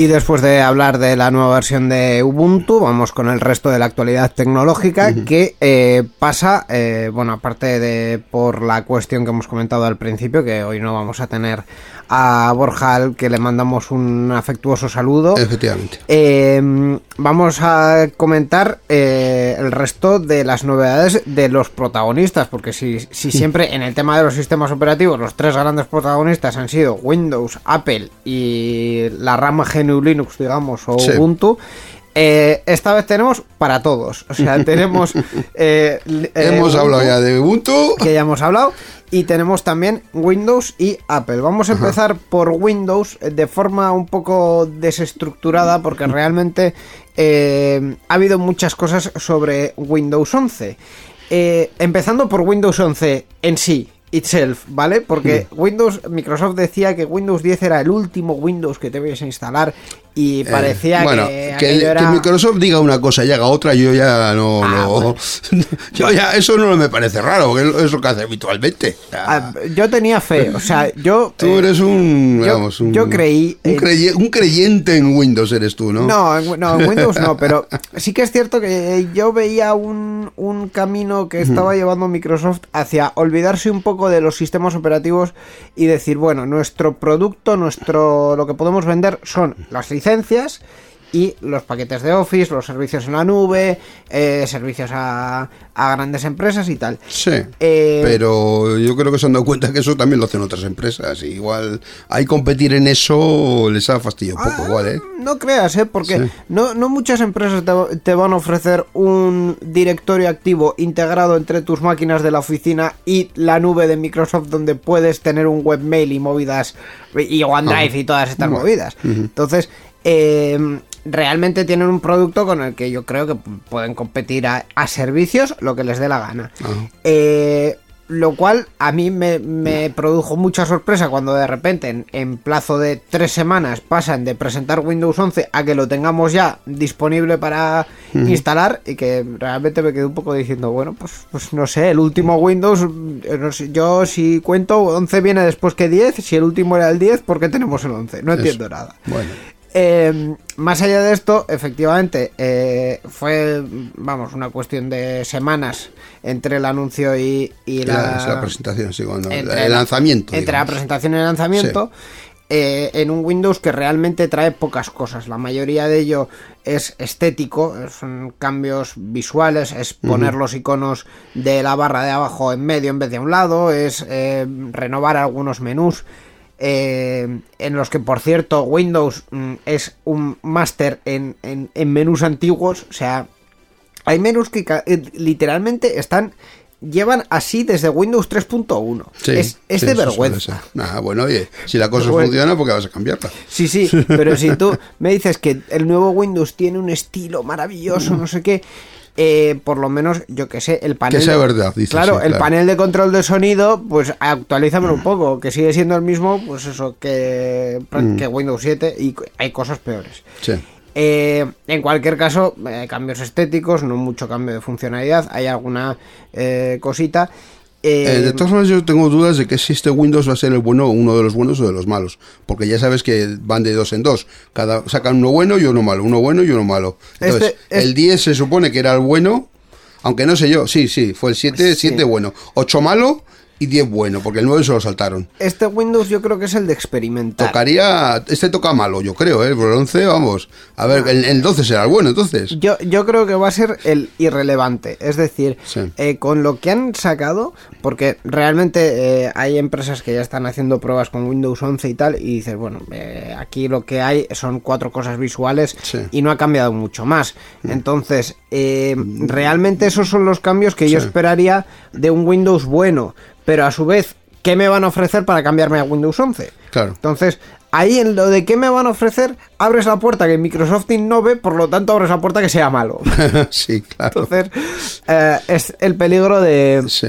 Y después de hablar de la nueva versión de Ubuntu, vamos con el resto de la actualidad tecnológica que eh, pasa, eh, bueno, aparte de por la cuestión que hemos comentado al principio, que hoy no vamos a tener a Borja al que le mandamos un afectuoso saludo. Efectivamente. Eh, vamos a comentar eh, el resto de las novedades de los protagonistas, porque si, si siempre en el tema de los sistemas operativos los tres grandes protagonistas han sido Windows, Apple y la rama GNU Linux, digamos, o Sí. Ubuntu. eh, esta vez tenemos para todos. O sea, tenemos. [LAUGHS] eh, eh, Hemos hablado ya de Ubuntu. que ya hemos hablado. Y tenemos también Windows y Apple. Vamos a empezar por Windows eh, de forma un poco desestructurada porque realmente eh, ha habido muchas cosas sobre Windows 11. Eh, empezando por Windows 11 en sí, itself, ¿vale? Porque Windows, Microsoft decía que Windows 10 era el último Windows que te debías instalar y parecía Eh, bueno, que, que. Microsoft diga una cosa y haga otra, yo ya no. Ah, no- bueno. [LAUGHS] yo ya, eso no me parece raro, porque es lo que hace habitualmente. Ah, yo tenía fe, o sea, yo... [LAUGHS] tú eh, eres un. yo- un- yo creí Un, en- creye- un creyente en Windows, eres tú, ¿no? No, en, no, en Windows no, pero sí que es cierto que yo veía un, un camino que estaba llevando Microsoft hacia olvidarse un poco de los sistemas operativos y decir, bueno, nuestro producto, nuestro lo que podemos vender son las licencias y los paquetes de Office, los servicios en la nube, eh, servicios a, a grandes empresas y tal. Sí. Eh, pero yo creo que se han dado cuenta que eso también lo hacen otras empresas. y igual ahí competir en eso les ha fastidiado un poco, Ah, igual, ¿eh? No creas, ¿eh? Porque Sí. no, no muchas empresas te, te van a ofrecer un directorio activo integrado entre tus máquinas de la oficina y la nube de Microsoft donde puedes tener un webmail y movidas y OneDrive y todas estas Bueno. movidas. Entonces, eh, realmente tienen un producto con el que yo creo que pueden competir a, a servicios lo que les dé la gana. Eh, lo cual a mí me, me produjo mucha sorpresa cuando de repente en, en plazo de tres semanas pasan de presentar Windows 11 a que lo tengamos ya disponible para instalar y que realmente me quedé un poco diciendo, bueno, pues, pues no sé, el último Windows, eh, no sé, yo si cuento 11 viene después que 10, si el último era el 10, ¿por qué tenemos el 11? No entiendo nada. Bueno. Eh, más allá de esto, efectivamente, eh, fue, vamos, una cuestión de semanas entre el anuncio y, y La, presentación, sí, entre el la- lanzamiento. Entre la presentación y el lanzamiento. eh, en un Windows que realmente trae pocas cosas. La mayoría de ello es estético, son cambios visuales, es poner los iconos de la barra de abajo en medio en vez de a un lado, es eh, renovar algunos menús. Eh, en los que por cierto Windows mm, es un máster en, en, en menús antiguos, o sea, hay menús que eh, literalmente están llevan así desde Windows 3.1. Sí, es es sí, de vergüenza. bueno, oye, si la cosa Bueno. funciona, ¿por qué vas a cambiarla? Sí, sí, [LAUGHS] pero si tú me dices que el nuevo Windows tiene un estilo maravilloso, no sé qué, eh, por lo menos, yo que sé, el panel... Que sea de- verdad, Claro, el claro. panel de control de sonido, pues actualízamelo un poco, que sigue siendo el mismo, pues eso, que, Mm. que Windows 7 y hay cosas peores. Sí. Eh, en cualquier caso, eh, cambios estéticos, no mucho cambio de funcionalidad, hay alguna eh, cosita. Eh, Eh, de todas formas, yo tengo dudas de que si este Windows va a ser el bueno, uno de los buenos o de los malos. Porque ya sabes que van de dos en dos. Cada sacan uno bueno y uno malo, uno bueno y uno malo. Entonces, Este es- el 10 se supone que era el bueno, aunque no sé yo. Sí, sí, fue el 7, Sí. 7 bueno, 8 malo y 10 bueno, porque el 9 se lo saltaron. este Windows yo creo que es el de experimentar. Tocaría, este toca malo, yo creo, ¿eh? Por el 11, vamos. A ver, el, el 12 será el bueno, entonces. Yo, yo creo que va a ser el irrelevante. Es decir, Sí. eh, con lo que han sacado, porque realmente eh, hay empresas que ya están haciendo pruebas con Windows 11 y tal, y dices, bueno, eh, aquí lo que hay son cuatro cosas visuales Sí. y no ha cambiado mucho más. Entonces, eh, realmente esos son los cambios que yo esperaría de un Windows bueno, pero a su vez, ¿qué me van a ofrecer para cambiarme a Windows 11? Claro. Entonces, ahí en lo de qué me van a ofrecer, abres la puerta que Microsoft innove, por lo tanto abres la puerta que sea malo. [LAUGHS] sí, claro. Entonces, eh, es el peligro de, Sí.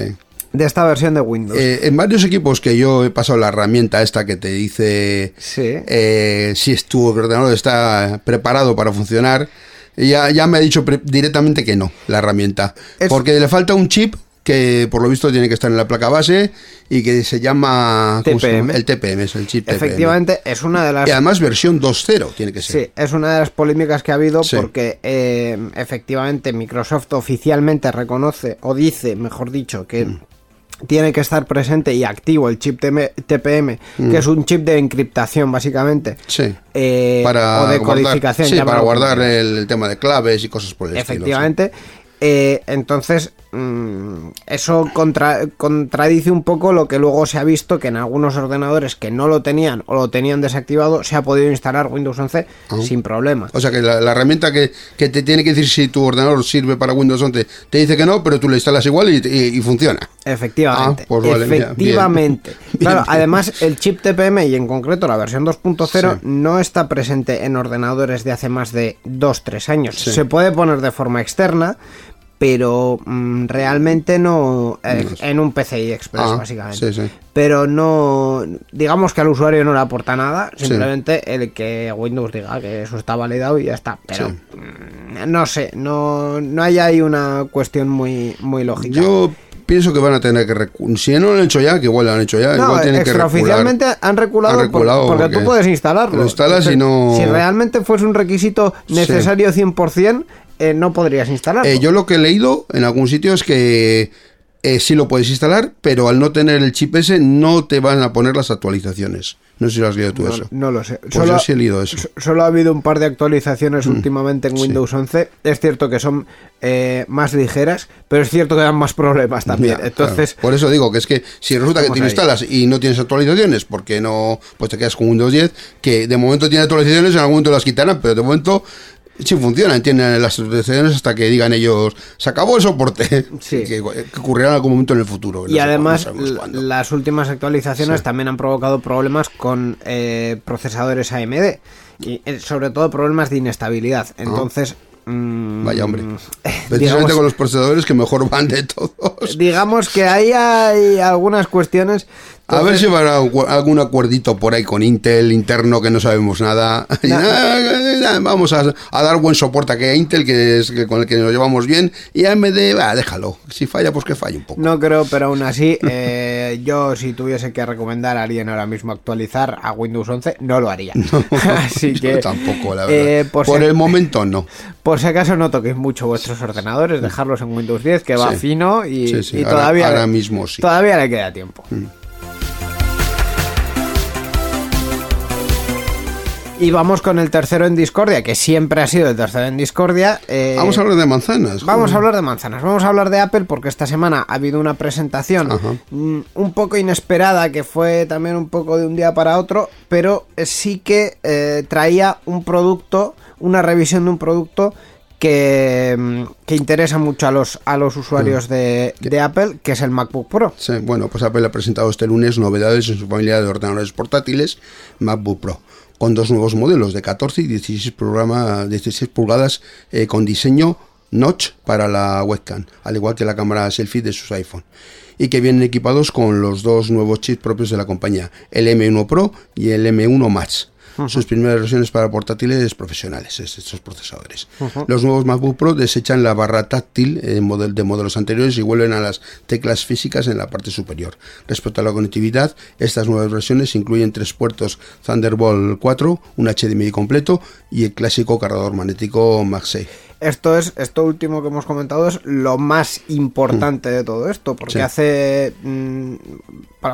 de esta versión de Windows. Eh, en varios equipos que yo he pasado la herramienta esta que te dice Sí. eh, si es tu ordenador está preparado para funcionar, ya, ya me ha dicho directamente que no, la herramienta. Es- Porque le falta un chip que por lo visto tiene que estar en la placa base y que se llama ¿cómo se TPM. llama? el TPM, es el chip TPM. Efectivamente, es una de las... Y además versión 2.0 tiene que ser. Sí, es una de las polémicas que ha habido Sí. porque eh, efectivamente Microsoft oficialmente reconoce o dice, mejor dicho, que Mm. tiene que estar presente y activo el chip TPM, que es un chip de encriptación básicamente. Mm. Sí. eh, para o de guardar, codificación. sí, para guardar el, el tema de claves y cosas por el estilo, sí. Efectivamente. Eh, entonces, mm, eso contra- contradice un poco lo que luego se ha visto que en algunos ordenadores que no lo tenían o lo tenían desactivado se ha podido instalar Windows 11 sin problema. O sea que la, la herramienta que, que te tiene que decir si tu ordenador sirve para Windows 11 te dice que no, pero tú le instalas igual y, y- y funciona. Efectivamente. Ah, pues vale, efectivamente. [LAUGHS] bien. Claro, bien. además el chip TPM y en concreto la versión 2.0 Sí. no está presente en ordenadores de hace más de 2-3 años. Sí. Se puede poner de forma externa, pero mm, realmente no eh, en un PCI Express Ah, básicamente. sí, sí. Pero no, digamos que al usuario no le aporta nada, Sí. simplemente el que Windows diga que eso está validado y ya está. Pero mm, no sé, no, no hay ahí una cuestión muy, muy lógica. Yo pienso que van a tener que si no lo han hecho ya, que igual lo han hecho ya, No, igual tienen que recular. extraoficialmente han reculado, Han reculado por- porque, porque tú puedes instalarlo. lo instalas y no- Si realmente fuese un requisito necesario 100%, eh, no podrías instalarlo. Eh, yo lo que he leído en algún sitio es que eh, sí lo puedes instalar, pero al no tener el chip ese no te van a poner las actualizaciones. No sé si lo has leído tú no, eso. no lo sé. Pues yo sí he leído eso. Mm. so- Solo ha habido un par de actualizaciones últimamente en Windows 11. Es cierto que son eh, más ligeras, pero es cierto que dan más problemas también. Ya, Entonces, claro. por eso digo que es que si resulta que te lo instalas y no tienes actualizaciones, porque no, pues te quedas con Windows 10, que de momento tiene actualizaciones, en algún momento las quitarán, pero de momento sí funcionan, tienen las actualizaciones hasta que digan ellos, se acabó el soporte, [LAUGHS] Sí. que, que ocurrirá en algún momento en el futuro. y además, no las últimas actualizaciones Sí. también han provocado problemas con eh, procesadores AMD. Y eh, sobre todo problemas de inestabilidad. Entonces. mm, Ah. Vaya hombre. [LAUGHS] Precisamente con los procesadores que mejor van de todos. [LAUGHS] digamos que ahí hay algunas cuestiones. A ver si algu- algún acuerdito por ahí con Intel interno que no sabemos nada. [LAUGHS] Nada, Vamos a, a dar buen soporte a Intel, que es que con el que nos llevamos bien. Y AMD, va, déjalo. Si falla, pues que falle un poco. No creo, pero aún así, [LAUGHS] eh, yo si tuviese que recomendar a alguien ahora mismo actualizar a Windows 11, no lo haría. [LAUGHS] así Yo que. tampoco, la verdad. eh, por, por si, el momento, no. por si acaso no toquéis mucho vuestros ordenadores, dejarlos en Windows 10, que va Sí. fino y, Sí, sí, y ahora- todavía, ahora mismo sí. Mm. todavía le queda tiempo. Y vamos con el tercero en discordia, que siempre ha sido el tercero en discordia. eh, Vamos a hablar de manzanas. Vamos a hablar de manzanas, vamos a hablar de Apple porque esta semana ha habido una presentación Ajá. mm, un poco inesperada que fue también un poco de un día para otro, pero sí que eh, traía un producto, una revisión de un producto que, mm, que interesa mucho a los, a los usuarios Mm. de, de Apple, que es el MacBook Pro. Sí, bueno, pues Apple ha presentado este lunes novedades en su familia de ordenadores portátiles MacBook Pro, con dos nuevos modelos de 14 y 16, programa, 16 pulgadas eh, con diseño notch para la webcam, al igual que la cámara selfie de sus iPhone, y que vienen equipados con los dos nuevos chips propios de la compañía, el M1 Pro y el M1 Max. Sus primeras versiones para portátiles profesionales, es- estos procesadores. Los nuevos MacBook Pro desechan la barra táctil eh, model- de modelos anteriores y vuelven a las teclas físicas en la parte superior. Respecto a la conectividad, estas nuevas versiones incluyen tres puertos Thunderbolt 4, un HDMI completo y el clásico cargador magnético MagSafe. Esto es, esto último que hemos comentado es lo más importante de todo esto, porque Sí. hace mm,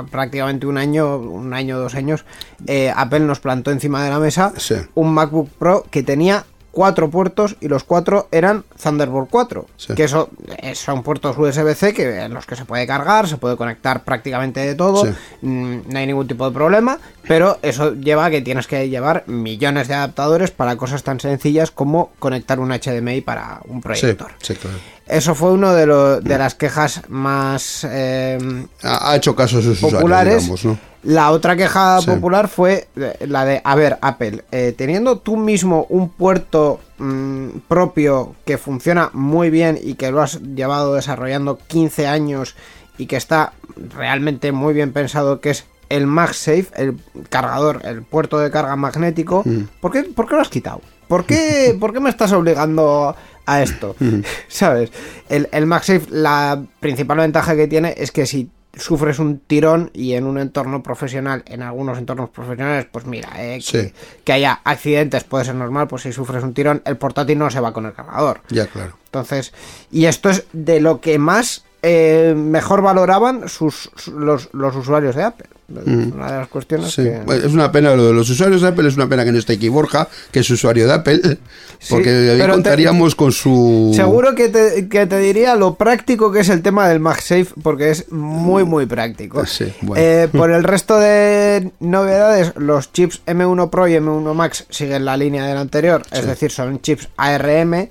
prácticamente un año, un año, dos años, eh, Apple nos plantó encima de la mesa Sí. un MacBook Pro que tenía cuatro puertos y los cuatro eran Thunderbolt 4 Sí. que eso eh, son puertos USB-C que en los que se puede cargar se puede conectar prácticamente de todo Sí. mm, no hay ningún tipo de problema pero eso lleva a que tienes que llevar millones de adaptadores para cosas tan sencillas como conectar un HDMI para un proyector sí, claro. eso fue uno de, lo- de las quejas más eh, Ha, ha hecho caso a sus populares. usuarios, digamos, ¿no? La otra queja Sí. popular fue eh, la de, a ver, Apple, eh, teniendo tú mismo un puerto mm, propio que funciona muy bien y que lo has llevado desarrollando 15 años y que está realmente muy bien pensado, que es el MagSafe, el cargador, el puerto de carga magnético, Mm. ¿por, qué, por qué lo has quitado? ¿Por qué, [LAUGHS] ¿Por qué me estás obligando a esto, [LAUGHS] ¿sabes? El, el MagSafe, la principal ventaja que tiene es que si sufres un tirón y en un entorno profesional, en algunos entornos profesionales, pues mira, eh, que, Sí. que haya accidentes puede ser normal, pues si sufres un tirón, el portátil no se va con el cargador. Ya, claro. Entonces, y esto es de lo que más eh, mejor valoraban sus, su- los, los usuarios de Apple. Una de las cuestiones Mm. Sí. que... Bueno, Es una pena lo de los usuarios de Apple, es una pena que no esté aquí Borja, que es usuario de Apple, porque ahí te- contaríamos con su... Seguro que te, que te diría lo práctico que es el tema del MagSafe, porque es muy, muy práctico. Sí, bueno. Eh, [LAUGHS] por el resto de novedades, los chips M1 Pro y M1 Max siguen la línea del anterior, es decir, son chips ARM,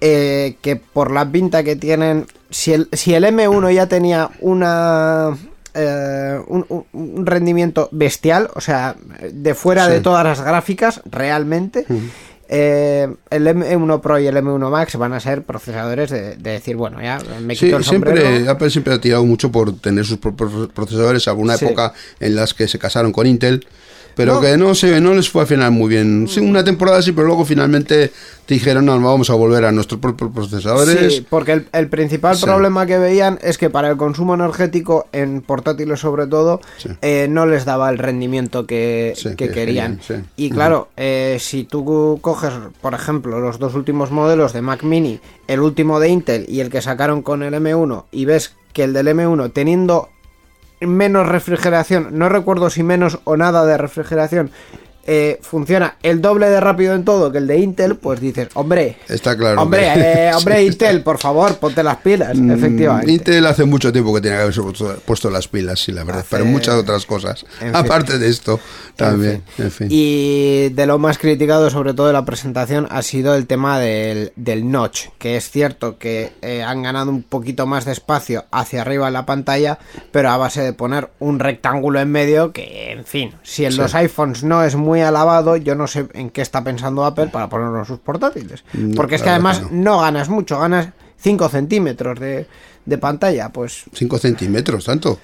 eh, que por la pinta que tienen, si el, si el M1 ya tenía una... eh, un, un- rendimiento bestial, o sea, de fuera Sí. de todas las gráficas, realmente. Eh, el M1 Pro y el M1 Max van a ser procesadores de, de decir, bueno, ya me Sí, quito el sombrero. siempre, Apple siempre ha tirado mucho por tener sus pro- pro- procesadores, alguna Sí. época en las que se casaron con Intel, pero No. que no se no les fue al final muy bien. Sí, una temporada sí, pero luego finalmente dijeron, no, vamos a volver a nuestros propios procesadores. Sí, porque el, el principal Sí. problema que veían es que para el consumo energético, en portátiles sobre todo, Sí. eh, no les daba el rendimiento que, que que querían. Y claro, eh, si tú coges, por ejemplo, los dos últimos modelos de Mac Mini, el último de Intel y el que sacaron con el M1, y ves que el del M1 teniendo menos refrigeración, no recuerdo si menos o nada de refrigeración, eh, funciona el doble de rápido en todo que el de Intel, pues dices, hombre, Está claro. hombre, que- eh, hombre, [LAUGHS] Sí, Intel, por favor, ponte las pilas, Mm, efectivamente. Intel hace mucho tiempo que tiene que haberse puesto, puesto las pilas, sí, la verdad. Hace- Pero muchas otras cosas. En fin. Aparte de esto, también. En En fin. Y de lo más criticado, sobre todo de la presentación, ha sido el tema del, del notch, que es cierto que eh, han ganado un poquito más de espacio hacia arriba en la pantalla, pero a base de poner un rectángulo en medio que, en fin, si en Sí. los iPhones no es muy alabado, yo no sé en qué está pensando Apple para ponerlo en sus portátiles. No, Porque es que además que no. ganas mucho, ganas 5 centímetros de, de pantalla, pues 5 centímetros, tanto.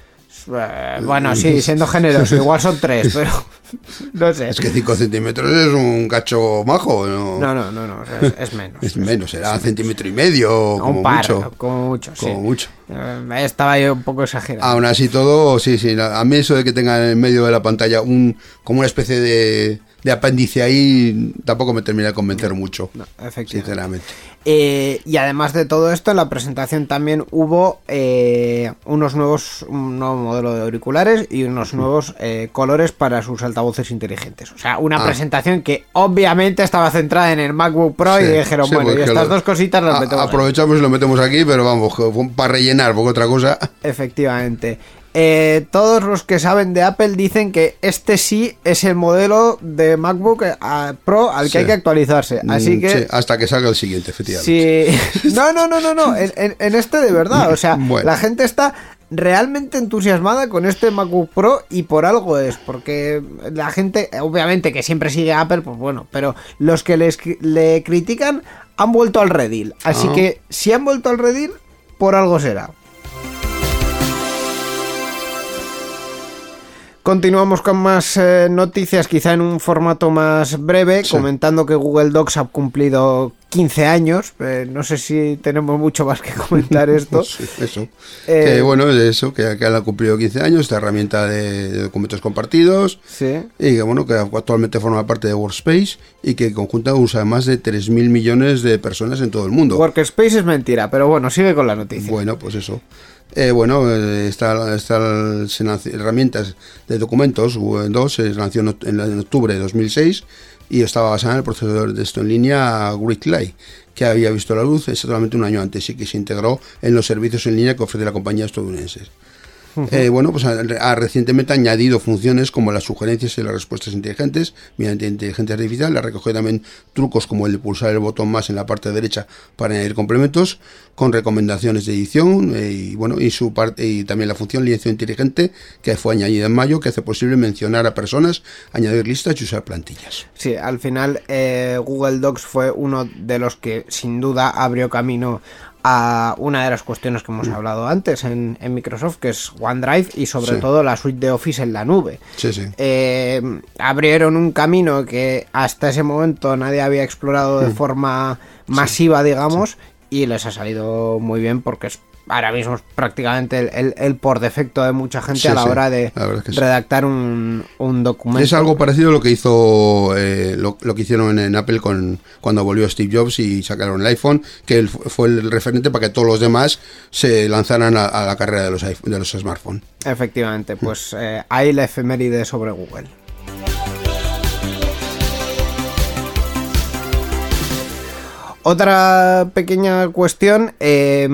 Eh, bueno, sí, siendo generoso, [LAUGHS] igual son 3, pero [LAUGHS] no sé. Es que 5 centímetros es un cacho majo. No, No, no, no, no, es, es menos. Es menos, será centímetro y medio, como un par, mucho. como mucho, sí. Como mucho. Eh, estaba yo un poco exagerado. Aún así todo, sí, sí. A mí eso de que tenga en medio de la pantalla un como una especie de, de apéndice ahí, tampoco me termina de convencer mucho. No, efectivamente. Sinceramente. Eh, y además de todo esto, en la presentación también hubo eh, unos nuevos, un nuevo modelo de auriculares y unos nuevos eh, colores para sus altavoces inteligentes. O sea, una Ah. presentación que obviamente estaba centrada en el MacBook Pro y dijeron, sí, bueno, y estas lo- dos cositas las a- metemos. aquí". Aprovechamos y lo metemos aquí, pero vamos, para rellenar, porque otra cosa. Efectivamente. Eh, todos los que saben de Apple dicen que este sí es el modelo de MacBook eh, Pro al que Sí. hay que actualizarse. Así Mm, que sí, hasta que salga el siguiente, efectivamente. Sí. [LAUGHS] No, no, no, no, no. En, en- en este de verdad. O sea, Bueno. la gente está realmente entusiasmada con este MacBook Pro y por algo es. Porque la gente, obviamente que siempre sigue a Apple, pues bueno, pero los que les le critican han vuelto al redil. Así Ah. que si han vuelto al redil, por algo será. Continuamos con más eh, noticias, quizá en un formato más breve, Sí. comentando que Google Docs ha cumplido 15 años. Eh, no sé si tenemos mucho más que comentar [LAUGHS] esto. Sí, eso. Eh, que bueno, es eso, que, que han cumplido 15 años, esta herramienta de, de documentos compartidos. Sí. Y que bueno, que actualmente forma parte de Workspace y que conjunta usa más de 3.000 millones de personas en todo el mundo. Workspace es mentira, pero bueno, sigue con la noticia. Bueno, pues eso. Eh, bueno, eh, esta, esta se lanzó- herramientas de documentos, Google 2, se lanzó en, octubre de 2006 y estaba basada en el procesador de esto en línea GridLight, que había visto la luz exactamente un año antes y que se integró en los servicios en línea que ofrece la compañía estadounidense. Eh, bueno, pues ha, recientemente añadido funciones como las sugerencias y las respuestas inteligentes mediante inteligencia artificial. Ha recogido también trucos como el de pulsar el botón más en la parte derecha para añadir complementos con recomendaciones de edición eh, y bueno y su parte y también la función lienzo inteligente que fue añadida en mayo que hace posible mencionar a personas, añadir listas y usar plantillas. Sí, al final eh, Google Docs fue uno de los que sin duda abrió camino a una de las cuestiones que hemos hablado antes en, en Microsoft, que es OneDrive y sobre Sí. todo la suite de Office en la nube. Sí, sí. Eh, abrieron un camino que hasta ese momento nadie había explorado de forma masiva, digamos, y les ha salido muy bien porque es ahora mismo es prácticamente el, el- el por defecto de mucha gente Sí, a la sí, hora de la verdad es que sí. redactar un, un documento. Es algo parecido a lo que hizo eh, lo, lo que hicieron en Apple con cuando volvió Steve Jobs y sacaron el iPhone, que fue el referente para que todos los demás se lanzaran a, a la carrera de los, de los smartphones. Efectivamente, pues eh, ahí la efeméride sobre Google. Otra pequeña cuestión eh,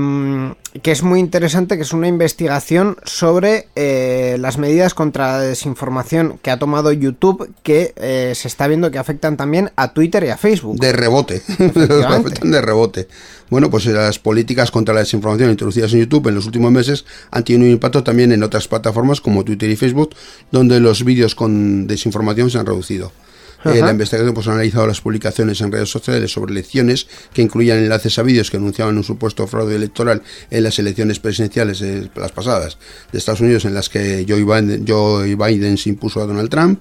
que es muy interesante, que es una investigación sobre eh, las medidas contra la desinformación que ha tomado YouTube, que eh, se está viendo que afectan también a Twitter y a Facebook. De rebote. [LAUGHS] Efectivamente. de rebote. Bueno, pues las políticas contra la desinformación introducidas en YouTube en los últimos meses han tenido un impacto también en otras plataformas como Twitter y Facebook, donde los vídeos con desinformación se han reducido. Eh, la investigación pues, ha analizado las publicaciones en redes sociales sobre elecciones que incluían enlaces a vídeos que anunciaban un supuesto fraude electoral en las elecciones presidenciales, eh, las pasadas, de Estados Unidos, en las que Joe Biden, Joe Biden se impuso a Donald Trump.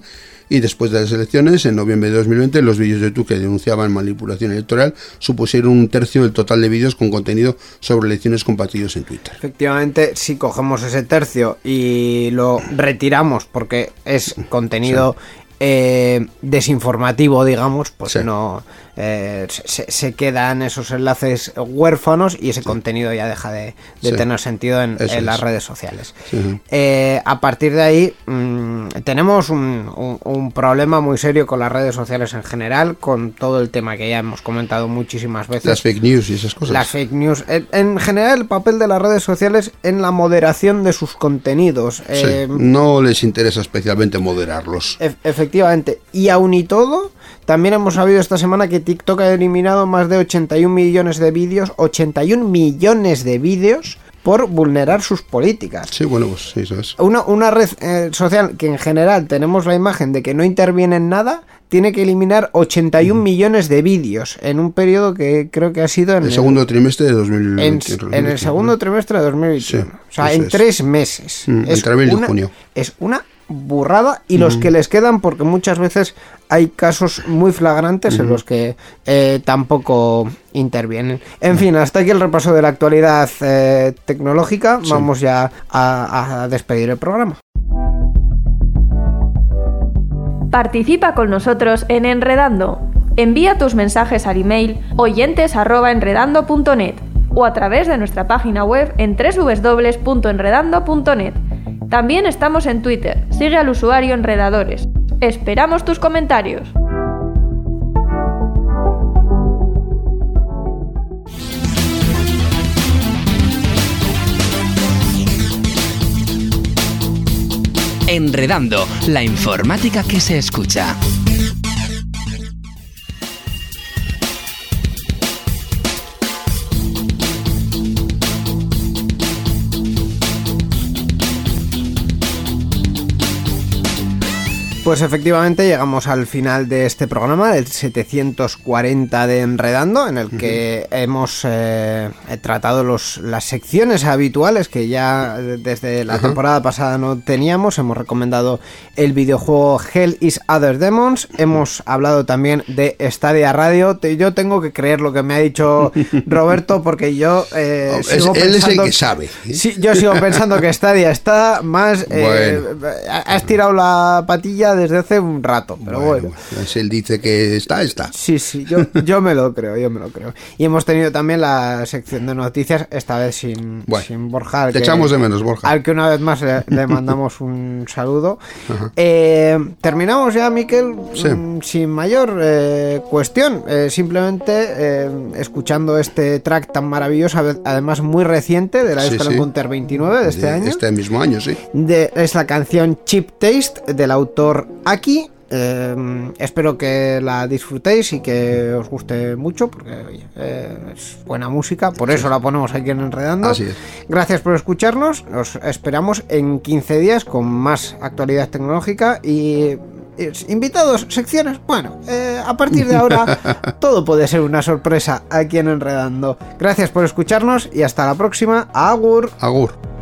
Y después de las elecciones, en noviembre de 2020, los vídeos de YouTube que denunciaban manipulación electoral supusieron un tercio del total de vídeos con contenido sobre elecciones compartidos en Twitter. Efectivamente, si cogemos ese tercio y lo retiramos porque es contenido eh, desinformativo, digamos, pues Sí. no eh, se, se quedan esos enlaces huérfanos y ese contenido ya deja de, de Sí. tener sentido en, las es. redes sociales. Sí. Eh, a partir de ahí mm, tenemos un, un- un problema muy serio con las redes sociales en general, con todo el tema que ya hemos comentado muchísimas veces. Las fake news y esas cosas. Las fake news. En, en general, el papel de las redes sociales en la moderación de sus contenidos. Eh, no les interesa especialmente moderarlos. ef- efectivamente. Y aún y todo, también hemos sabido esta semana que TikTok ha eliminado más de 81 millones de vídeos. 81 millones de vídeos por vulnerar sus políticas. Sí, bueno, pues sí, eso es. Una, una red eh, social que en general tenemos la imagen de que no interviene en nada, tiene que eliminar 81 millones de vídeos en un periodo que creo que ha sido en El segundo trimestre de 2020. en, en el segundo trimestre de 2021. Sí, o sea, en es. tres meses. Mm, entre abril y junio. Es una burrada y los que les quedan porque muchas veces hay casos muy flagrantes en los que eh, tampoco intervienen. En fin, hasta aquí el repaso de la actualidad eh, tecnológica. Vamos ya a, a despedir el programa. Participa con nosotros en Enredando. Envía tus mensajes al email oyentes@enredando.net o a través de nuestra página web en www.enredando.net. También estamos en Twitter. Sigue al usuario Enredadores. Esperamos tus comentarios. Enredando, la informática que se escucha. Pues efectivamente llegamos al final de este programa, del 740 de Enredando, en el que hemos eh, tratado los, las secciones habituales que ya eh, desde la temporada pasada no teníamos. Hemos recomendado el videojuego Hell is Other Demons. Hemos hablado también de Stadia Radio. Yo tengo que creer lo que me ha dicho [LAUGHS] Roberto porque yo... eh, Oh, es- sigo es el pensando- que sabe. Sí, yo sigo pensando que Stadia está más... eh, has tirado la patilla desde hace un rato, pero bueno. si él dice que está, está. Sí, sí, yo, yo me lo creo, yo me lo creo. Y hemos tenido también la sección de noticias, esta vez sin, Bueno, sin Borja. te que- echamos de menos, Borja. Al que una vez más le, le [LAUGHS] mandamos un saludo. Eh, terminamos ya, Miquel, Sí. mm, sin mayor eh, cuestión. Eh, simplemente escuchando este track tan maravilloso, ade- además muy reciente, de la Sí, Escala sí. Counter 29 de este De año. Este mismo año, sí. De- es la canción Cheap Taste del autor Aki. Eh, espero que la disfrutéis y que os guste mucho porque oye, eh, es buena música, por eso la ponemos aquí en Enredando. Así es. Gracias por escucharnos, os esperamos en 15 días con más actualidad tecnológica y invitados, secciones. Bueno, eh, a partir de ahora [LAUGHS] todo puede ser una sorpresa aquí en Enredando. Gracias por escucharnos y hasta la próxima. Agur. Agur.